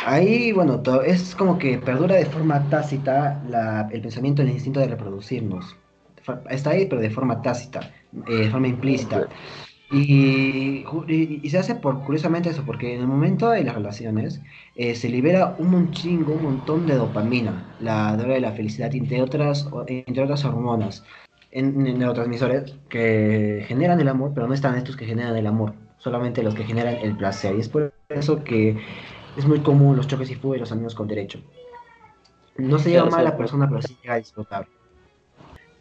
Ahí, bueno, todo, es como que perdura de forma tácita el pensamiento, el instinto de reproducirnos. está ahí, pero de forma tácita, eh, de forma implícita. Y, y, se hace por, curiosamente eso, porque en el momento de las relaciones eh, se libera un chingo, un montón de dopamina, la droga de la felicidad, entre otras, entre otras hormonas, en, neurotransmisores que generan el amor, pero no están estos que generan el amor, solamente los que generan el placer. Y es por eso que es muy común los choques y fugas y los amigos con derecho. No se lleva mal a la persona, pero sí llega a disfrutar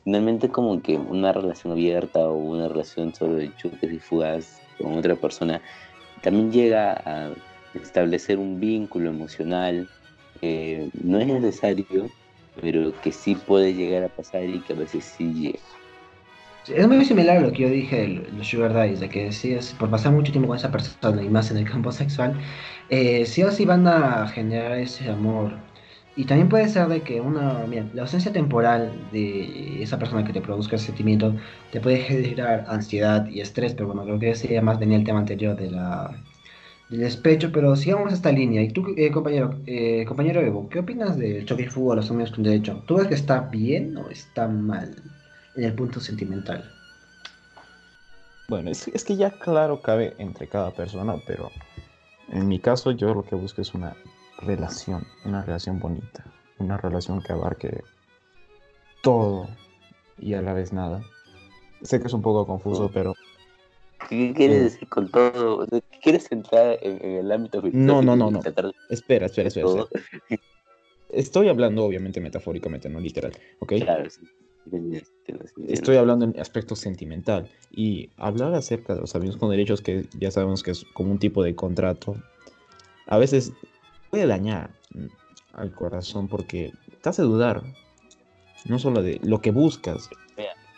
finalmente como que una relación abierta o una relación solo de choques y fugas con otra persona también llega a establecer un vínculo emocional que no es necesario, pero que sí puede llegar a pasar y que a veces sí llega. Es muy similar a lo que yo dije los sugar daddies, de que sí es por pasar mucho tiempo con esa persona y más en el campo sexual, eh, sí o sí van a generar ese amor y también puede ser de que una, la ausencia temporal de esa persona que te produzca ese sentimiento te puede generar ansiedad y estrés, pero bueno, creo que ese más venía el tema anterior de la, del despecho, pero sigamos esta línea. Y tú, eh, compañero, eh, compañero Evo, ¿qué opinas del choque y fútbol a los amigos con derecho? ¿Tú ves que está bien o está mal en el punto sentimental? Bueno, es, es que ya claro cabe entre cada persona, pero en mi caso yo lo que busco es una relación, una relación bonita, una relación que abarque todo y a la vez nada. Sé que es un poco confuso, pero... ¿Qué quieres decir con todo? ¿Quieres entrar en, el ámbito No, no, no, no. Espera, espera, espera, Estoy hablando obviamente metafóricamente, no literal, ¿ok? Claro, sí. Estoy hablando en aspecto sentimental y hablar acerca de los amigos con derechos que ya sabemos que es como un tipo de contrato. A veces puede dañar al corazón porque te hace dudar, no solo de lo que buscas,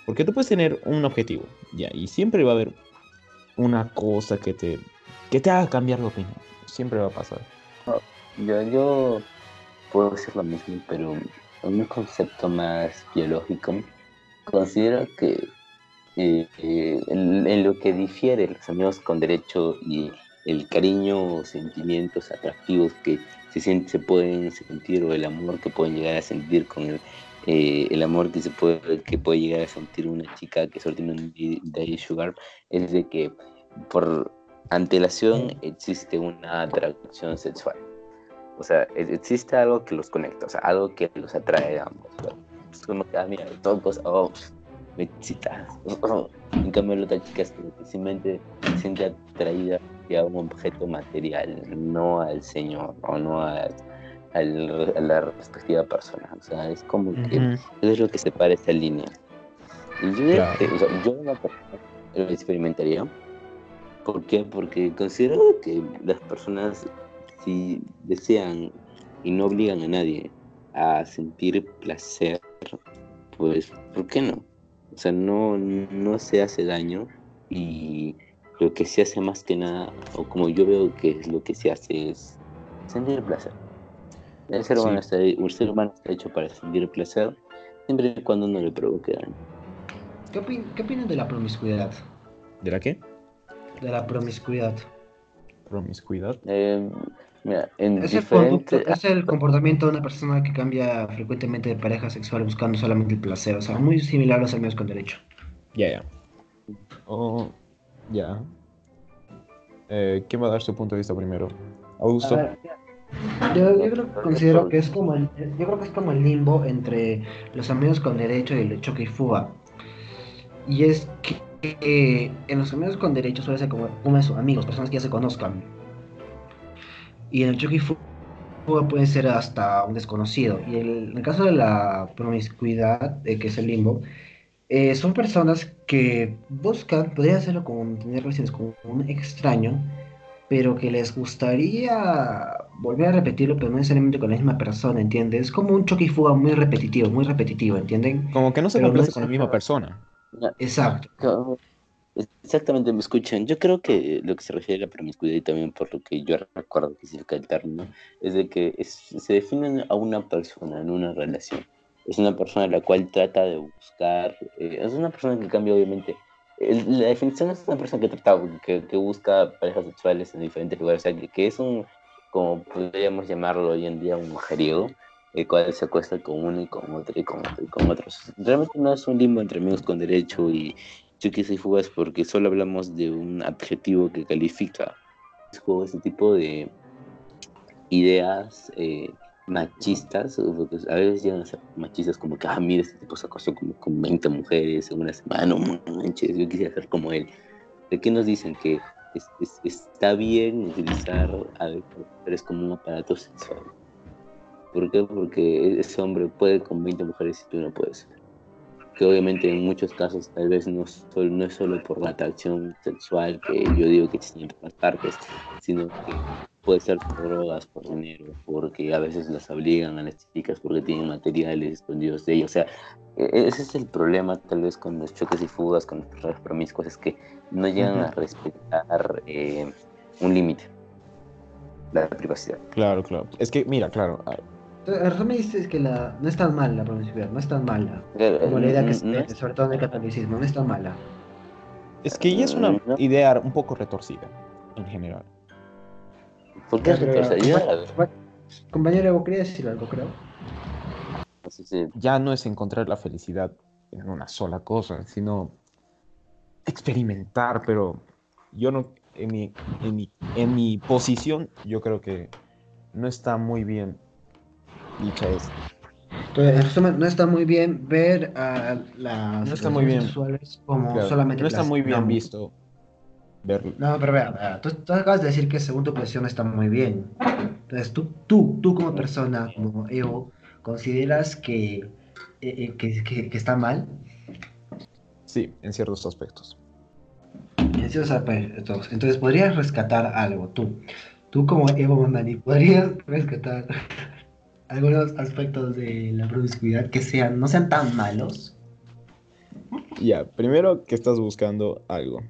porque tú puedes tener un objetivo, ya, y siempre va a haber una cosa que te, que te haga cambiar de opinión, siempre va a pasar. yo, yo puedo decir lo mismo, pero un concepto más biológico, considero que eh, eh, en, lo que difiere los amigos con derecho y el cariño o sentimientos atractivos que se, se pueden sentir o el amor que pueden llegar a sentir con el, eh, el amor que se puede que puede llegar a sentir una chica que solo tiene un daddy sugar es de que por antelación existe una atracción sexual o sea existe algo que los conecta o sea algo que los atrae a ambos es como que ah, mira todos oh, me excitas en cambio la otra chica es que simplemente se siente atraída a un objeto material, no al Señor o no a, la respectiva persona. O sea, es como que es lo que separa esa línea. Y yo, yo no lo experimentaría. ¿Por qué? Porque considero que las personas, si desean y no obligan a nadie a sentir placer, pues, ¿por qué no? O sea, no, no se hace daño y lo que se hace más que nada, o como yo veo que es lo que se hace, es sentir placer. El ser, humano está, el ser humano está hecho para sentir placer, siempre y cuando no le provoque daño. ¿Qué, opinan de la promiscuidad? ¿De la qué? De la promiscuidad. ¿Promiscuidad? Eh, mira, en es, diferente... el es el comportamiento de una persona que cambia frecuentemente de pareja sexual buscando solamente el placer. O sea, muy similar a los amigos con derecho. Ya, ya. Oh, ya. Eh, ¿Quién va a dar su punto de vista primero? Augusto. yo, creo que considero que es como el, yo creo que es como el limbo entre los amigos con derecho y el choque y fuga. Y es que en los amigos con derecho suele ser como amigos, personas que ya se conozcan. Y en el choque y fuga puede ser hasta un desconocido. Y en el caso de la promiscuidad, eh, que es el limbo, eh, son personas que buscan, podría hacerlo con tener relaciones con un extraño, pero que les gustaría volver a repetirlo, pero no necesariamente con la misma persona, ¿entiendes? Es como un choque y fuga muy repetitivo, muy repetitivo, ¿entienden? Como que no se complace con la misma persona. Exacto. Exactamente, me escuchan. Yo creo que lo que se refiere a la promiscuidad y también por lo que yo recuerdo que significa el término, es de que se definen a una persona en una relación es una persona la cual trata de buscar, eh, es una persona que cambia obviamente, la definición es una persona que trata, que busca parejas sexuales en diferentes lugares, o sea, que, es un, como podríamos llamarlo hoy en día, un mujeriego, el cual se acuesta con uno y con otro y con otro y con otros. Realmente no es un limbo entre amigos con derecho y choques y fugas porque solo hablamos de un adjetivo que califica este tipo de ideas eh, machistas, a veces llegan a ser machistas como que, ah, mira, este tipo se acostó como con 20 mujeres en una semana, no manches, yo quisiera ser como él. ¿De qué nos dicen? Que está bien utilizar a mujeres como un aparato sexual. ¿Por qué? Porque ese hombre puede con 20 mujeres y tú no puedes. Que obviamente en muchos casos tal vez no, solo, no es solo por la atracción sexual que yo digo que existe en todas partes, sino que puede ser por drogas, por dinero, porque a veces las obligan a las chicas porque tienen materiales escondidos de ellos. O sea, e, e, ese es el problema tal vez con los choques y fugas, con los promiscuos, es que no llegan a respetar eh, un límite, la privacidad. Claro, claro. Es que, mira, claro. Tú me dices que la, no es tan mala la promiscuidad, no es tan mala. Como la idea que se sobre todo en el catolicismo, no es tan mala. Es que ya es una mm, idea un poco retorcida, en general. ¿Por qué retorcida? Compañero, Evo, quería decir algo, creo. Ya no es encontrar la felicidad en una sola cosa, sino experimentar, pero yo no, en mi, en mi, en mi posición, yo creo que no está muy bien esto. no está muy bien ver a las no está muy bien. sexuales como solamente no está muy bien visto verlo. No, pero vea, tú, acabas de decir que según tu posición está muy bien. Entonces, tú, tú, tú como persona, como Evo, ¿consideras que, eh, eh, que, que, que está mal? Sí, en ciertos aspectos. En ciertos aspectos. Entonces, podrías rescatar algo, tú. Tú como Evo Mondani, ¿podrías rescatar algunos aspectos de la promiscuidad que sean, no sean tan malos? Ya, primero que estás buscando algo.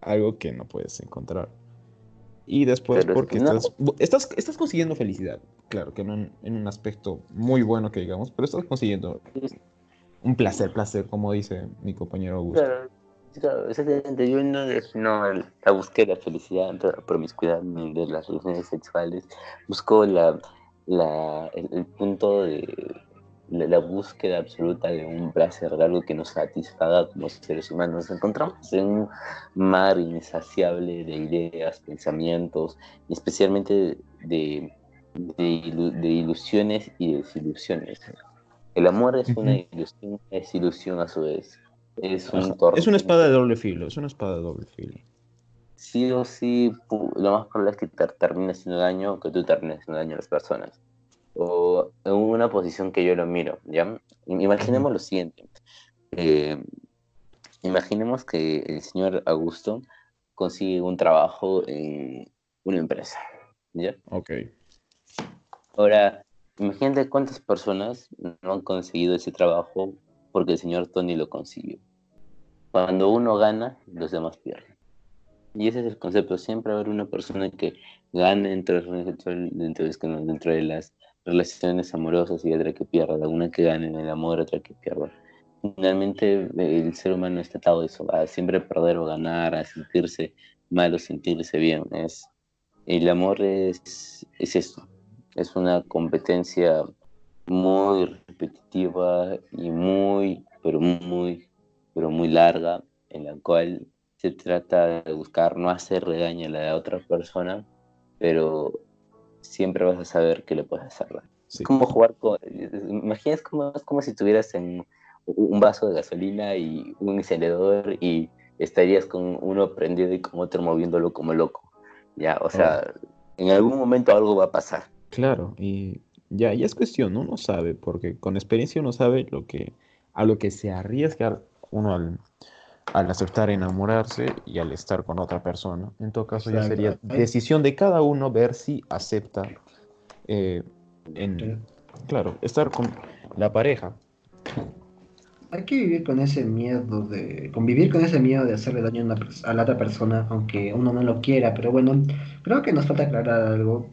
Algo que no puedes encontrar. Y después porque estás, estás, estás, consiguiendo felicidad. Claro, que no en, un aspecto muy bueno que digamos, pero estás consiguiendo un placer, placer, como dice mi compañero Augusto. Claro, exactamente. Yo no defino la búsqueda de felicidad, la promiscuidad de las relaciones sexuales. Busco la, la, el, punto de la, búsqueda absoluta de un placer, algo que nos satisfaga como seres humanos. Nos encontramos en un mar insaciable de ideas, pensamientos, y especialmente de, de ilusiones y desilusiones. El amor es una ilusión, es ilusión a su vez. Es, un es una espada de doble filo, es una espada de doble filo. Sí o sí, lo más probable es que te termines haciendo daño que tú termines haciendo daño a las personas. O en una posición que yo lo miro, ¿ya? Imaginemos lo siguiente. Eh, imaginemos que el señor Augusto consigue un trabajo en una empresa, ¿ya? Ok. Ahora, Imagínate cuántas personas no han conseguido ese trabajo porque el señor Tony lo consiguió. Cuando uno gana, los demás pierden. Y ese es el concepto. Siempre va a haber una persona que gane dentro de, dentro de las relaciones amorosas y otra que pierda. Una que gane en el amor, otra que pierda. Finalmente, el ser humano está atado a eso, siempre perder o ganar, a sentirse mal o sentirse bien. Es, el amor es, es eso es una competencia muy repetitiva y muy, pero muy, pero muy larga, en la cual se trata de buscar no hacerle daño a la otra persona, pero siempre vas a saber que le puedes hacer daño. Es como jugar con, imaginas como, es como si tuvieras en un vaso de gasolina y un encendedor y estarías con uno prendido y con otro moviéndolo como loco. Ya, o sea, oh. en algún momento algo va a pasar. Claro, y ya, ya es cuestión, uno sabe, porque con experiencia uno sabe lo que, a lo que se arriesga uno al, aceptar enamorarse y al estar con otra persona. En todo caso, ya sería decisión de cada uno ver si acepta, eh, en, claro, estar con la pareja. Hay que vivir con ese miedo de, convivir con ese miedo de hacerle daño a, a la otra persona, aunque uno no lo quiera, pero bueno, creo que nos falta aclarar algo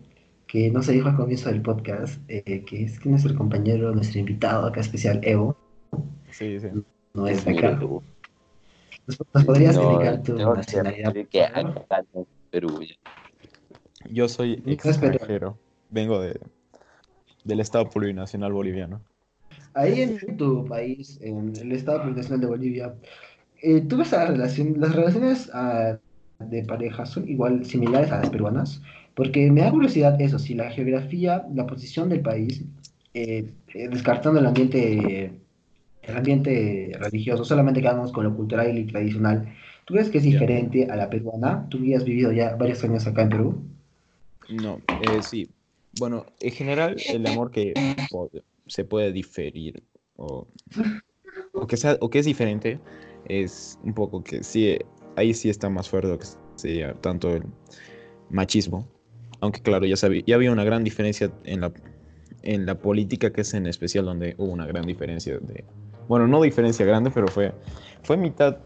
que no se dijo al comienzo del podcast, eh, que es que nuestro compañero, nuestro invitado acá especial, Evo, sí, sí. no es acá. ¿Nos, podrías explicar tu nacionalidad? Perú. Yo soy extranjero, vengo de, del Estado Plurinacional Boliviano. Ahí en tu país, en el Estado Plurinacional de Bolivia, eh, ¿tú ves la relación, las relaciones ah, de pareja son igual similares a las peruanas? Porque me da curiosidad eso, si la geografía, la posición del país, eh, eh, descartando el ambiente, el ambiente religioso, solamente quedamos con lo cultural y tradicional, ¿tú crees que es diferente a la peruana? ¿Tú habías vivido ya varios años acá en Perú? No, eh, sí. Bueno, en general, el amor que se puede diferir o, o, que sea, o que es diferente es un poco que sí, ahí sí está más fuerte que sería tanto el machismo. Aunque claro, ya, sabía, ya había una gran diferencia en la, en la política, que es en especial donde hubo una gran diferencia de... Bueno, no diferencia grande, pero fue, fue mitad,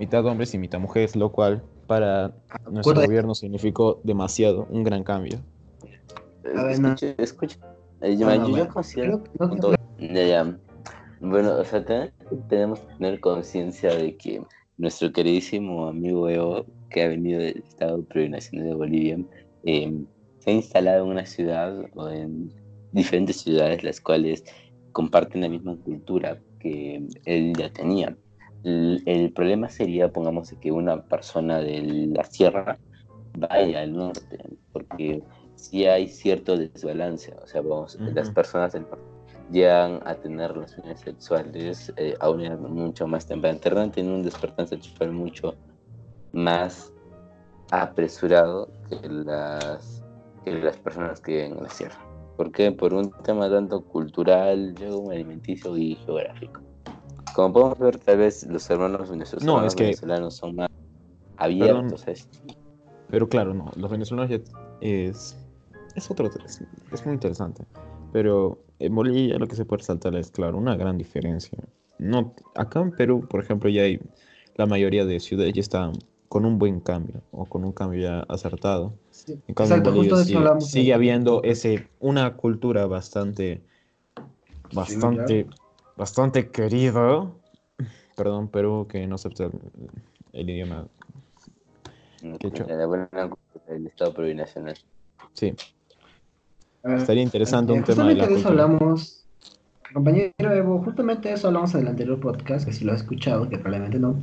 mitad hombres y mitad mujeres, lo cual para nuestro gobierno significó demasiado, un gran cambio. Escucha, escucha. Eh, yo, yo considero... Bueno, o sea, tenemos que tener conciencia de que nuestro queridísimo amigo Evo, que ha venido del Estado Plurinacional de Bolivia, eh, se ha instalado en una ciudad o en diferentes ciudades las cuales comparten la misma cultura que él ya tenía. El, problema sería, pongamos, que una persona de la sierra vaya al norte, porque si hay cierto desbalance, o sea, vamos, las personas del norte llegan a tener relaciones sexuales eh, a una mucho más temprana, tienen un despertar sexual mucho más apresurado que las que las personas que viven en la sierra. ¿Por qué? Por un tema tanto cultural, luego alimenticio y geográfico. Como podemos ver, tal vez los hermanos venezolanos, son más abiertos esto. Pero claro, no, los venezolanos ya es, es otro, es, es muy interesante. Pero en Bolivia lo que se puede resaltar es, claro, una gran diferencia. No, acá en Perú, por ejemplo, ya hay la mayoría de ciudades ya están con un buen cambio o con un cambio ya acertado. En cambio, sigue, habiendo ese, una cultura bastante, bastante, bastante querida, perdón, pero que no acepta el, idioma. La buena del Estado plurinacional. Sí. Estaría interesante un tema de la de eso hablamos, compañero Evo, justamente de eso hablamos en el anterior podcast, que si lo ha escuchado, que probablemente no.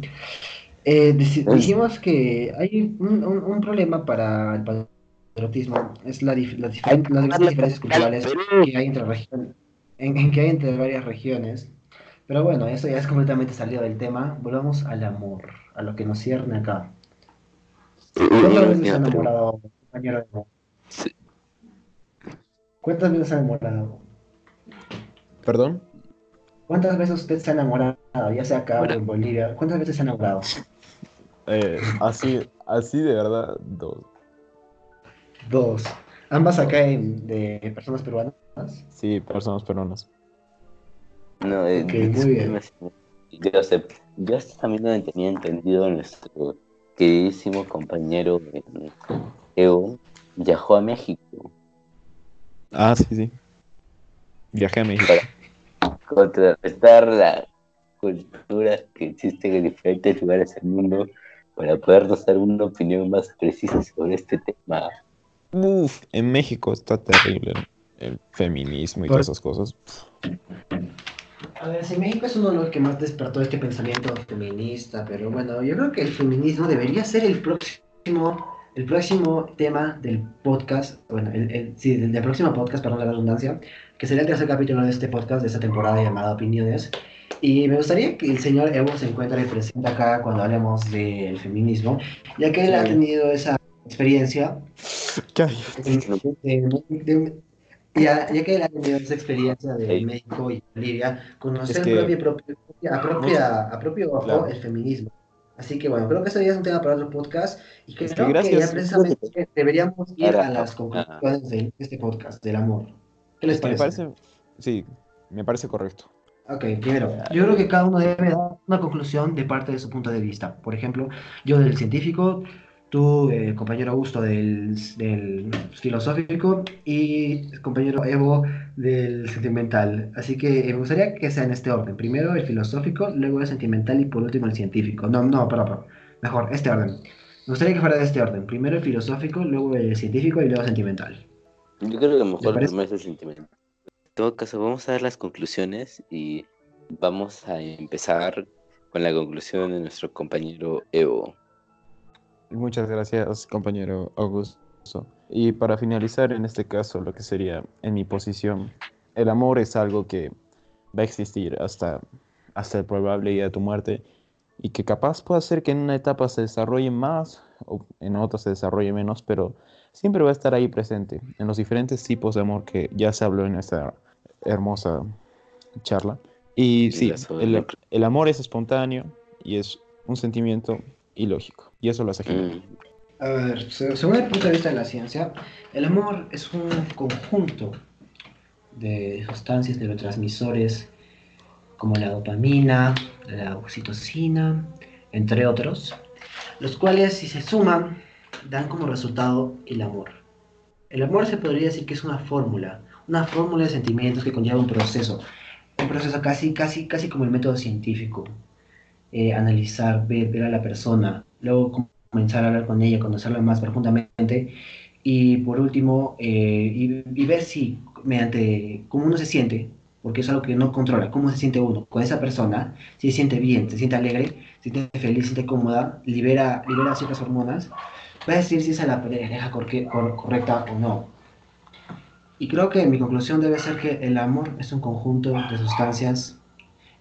Eh, dijimos que hay un, un, problema para el patriotismo, es la, las diferencias culturales que hay entre regiones, en, que hay entre varias regiones. Pero bueno, eso ya es completamente salido del tema. Volvamos al amor, a lo que nos cierne acá. ¿Cuántas veces se ha enamorado, compañero? ¿Cuántas veces se ha enamorado? ¿Perdón? ¿Cuántas veces usted se ha enamorado, ya sea acá o en Bolivia? ¿Cuántas veces se ha enamorado? Eh, así, así de verdad, dos. Dos. ¿Ambas acá en, de personas peruanas? Sí, personas peruanas. No, eh, muy bien. Yo, sé, yo también lo tenía entendido nuestro queridísimo compañero eh, Evo viajó a México. Ah, sí, sí. Viajé a México. Para contrarrestar las culturas que existen en diferentes lugares del mundo para podernos dar una opinión más precisa sobre este tema. Uf, en México está terrible el, feminismo y todas esas cosas. A ver, si México es uno de los que más despertó este pensamiento feminista, pero bueno, yo creo que el feminismo debería ser el próximo, el próximo tema del podcast, bueno, el, sí, del, del, próximo podcast, perdón la redundancia, que sería el tercer capítulo de este podcast de esta temporada llamada Opiniones. Y me gustaría que el señor Evo se encuentre presente acá cuando hablemos del feminismo, ya que él ha tenido esa experiencia. ya, que él ha tenido esa experiencia de México y Bolivia, conocer propio, a, propia, a propio ojo el feminismo. Así que bueno, creo que eso ya es un tema para otro podcast y que creo que, ya precisamente deberíamos ir a las conclusiones de este podcast, del amor. ¿Qué les parece? Me parece? Sí, me parece correcto. Ok, primero, yo creo que cada uno debe dar una conclusión de parte de su punto de vista. Por ejemplo, yo del científico, tú, eh, compañero Augusto, del, filosófico y compañero Evo del sentimental. Así que eh, me gustaría que sea en este orden. Primero el filosófico, luego el sentimental y por último el científico. No, no, pero, pero mejor, este orden. Me gustaría que fuera de este orden. Primero el filosófico, luego el científico y luego el sentimental. Yo creo que mejor primero es el sentimental. Todo caso, vamos a dar las conclusiones y vamos a empezar con la conclusión de nuestro compañero Evo. Muchas gracias, compañero Augusto. Y para finalizar, en este caso, lo que sería en mi posición, el amor es algo que va a existir hasta, hasta el probable día de tu muerte y que capaz puede ser que en una etapa se desarrolle más o en otra se desarrolle menos, pero siempre va a estar ahí presente en los diferentes tipos de amor que ya se habló en esta hermosa charla. Y sí, el, el, amor es espontáneo y es un sentimiento ilógico. Y eso lo hace genial. A ver, según el punto de vista de la ciencia, el amor es un conjunto de sustancias, neurotransmisores, como la dopamina, la oxitocina, entre otros, los cuales si se suman dan como resultado el amor. El amor se podría decir que es una fórmula, una fórmula de sentimientos que conlleva un proceso, un proceso casi, casi, casi como el método científico. Eh, analizar, ver, ver a la persona, luego comenzar a hablar con ella, conocerla más profundamente y por último, eh, y, ver si mediante cómo uno se siente, porque es algo que no controla, cómo se siente uno con esa persona, si se siente bien, se siente alegre, se siente feliz, se siente cómoda, libera, libera ciertas hormonas, va a decir si es la pareja correcta o no. Y creo que mi conclusión debe ser que el amor es un conjunto de sustancias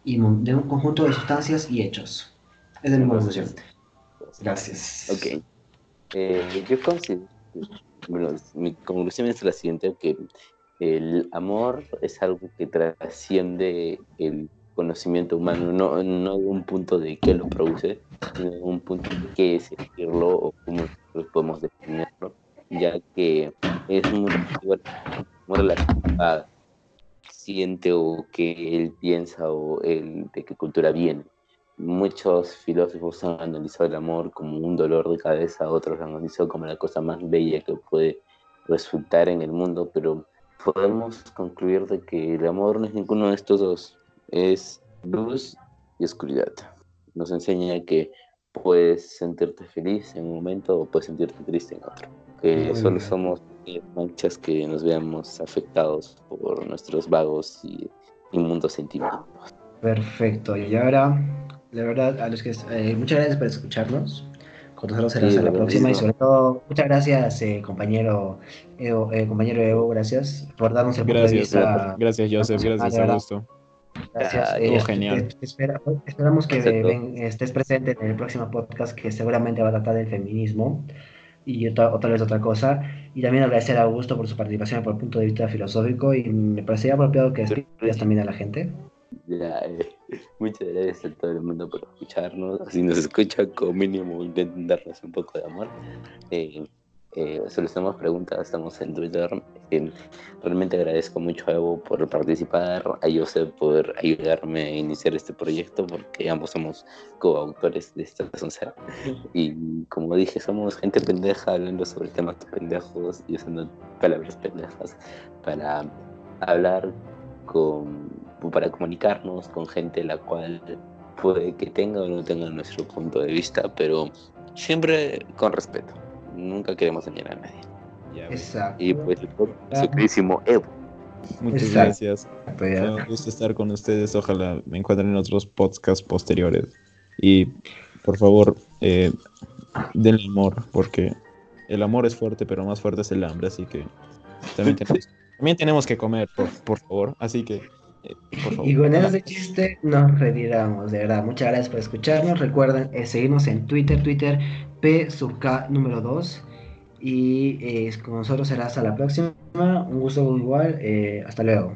y de un conjunto de sustancias y hechos. Es de mi conclusión. Gracias. Ok. Eh, yo considero, bueno, mi conclusión es la siguiente, que el amor es algo que trasciende el conocimiento humano, no, no de un punto de qué lo produce, sino de un punto de qué es sentirlo o cómo podemos definirlo, ya que es muy, muy relacionado siente o que él piensa o él, de qué cultura viene. Muchos filósofos han analizado el amor como un dolor de cabeza, otros lo han analizado como la cosa más bella que puede resultar en el mundo, pero podemos concluir de que el amor no es ninguno de estos dos, es luz y oscuridad. Nos enseña que puedes sentirte feliz en un momento o puedes sentirte triste en otro, que solo somos manchas que nos veamos afectados por nuestros vagos y inmundos sentimientos. Perfecto, y ahora, la verdad, a los que eh, muchas gracias por escucharnos. Con nosotros será hasta la próxima y sobre todo, muchas gracias, eh, compañero Evo, eh, compañero Evo, gracias por darnos el gracias, punto Gracias, Joseph, gracias, Augusto. Gracias. genial. esperamos que estés presente en el próximo podcast que seguramente va a tratar del feminismo y otra, otra vez otra cosa. Y también agradecer a Augusto por su participación por el punto de vista filosófico y me parecería apropiado que despidas también a la gente. Eh, muchas gracias a todo el mundo por escucharnos. Si nos escucha, como mínimo intenten darnos un poco de amor. Eh, eh, solicitamos preguntas, estamos en Twitter. realmente agradezco mucho a Evo por participar, a Joseph por ayudarme a iniciar este proyecto, porque ambos somos coautores de esta soncera. Y como dije, somos gente pendeja hablando sobre temas pendejos y usando palabras pendejas para hablar con, para comunicarnos con gente la cual puede que tenga o no tenga nuestro punto de vista, pero siempre con respeto nunca queremos dañar a nadie. Exacto. Y pues su queridísimo Evo. Muchas gracias. Me gusta estar con ustedes. Ojalá me encuentren en otros podcasts posteriores. Y por favor, eh, denle amor, porque el amor es fuerte, pero más fuerte es el hambre. Así que también tenemos, también tenemos que comer, por, por favor. Así que eh, y con ese chiste nos retiramos, de verdad. Muchas gracias por escucharnos. Recuerden eh, seguirnos en Twitter, Twitter P sub K número 2. Y eh, con nosotros será hasta la próxima. Un gusto igual. hasta luego.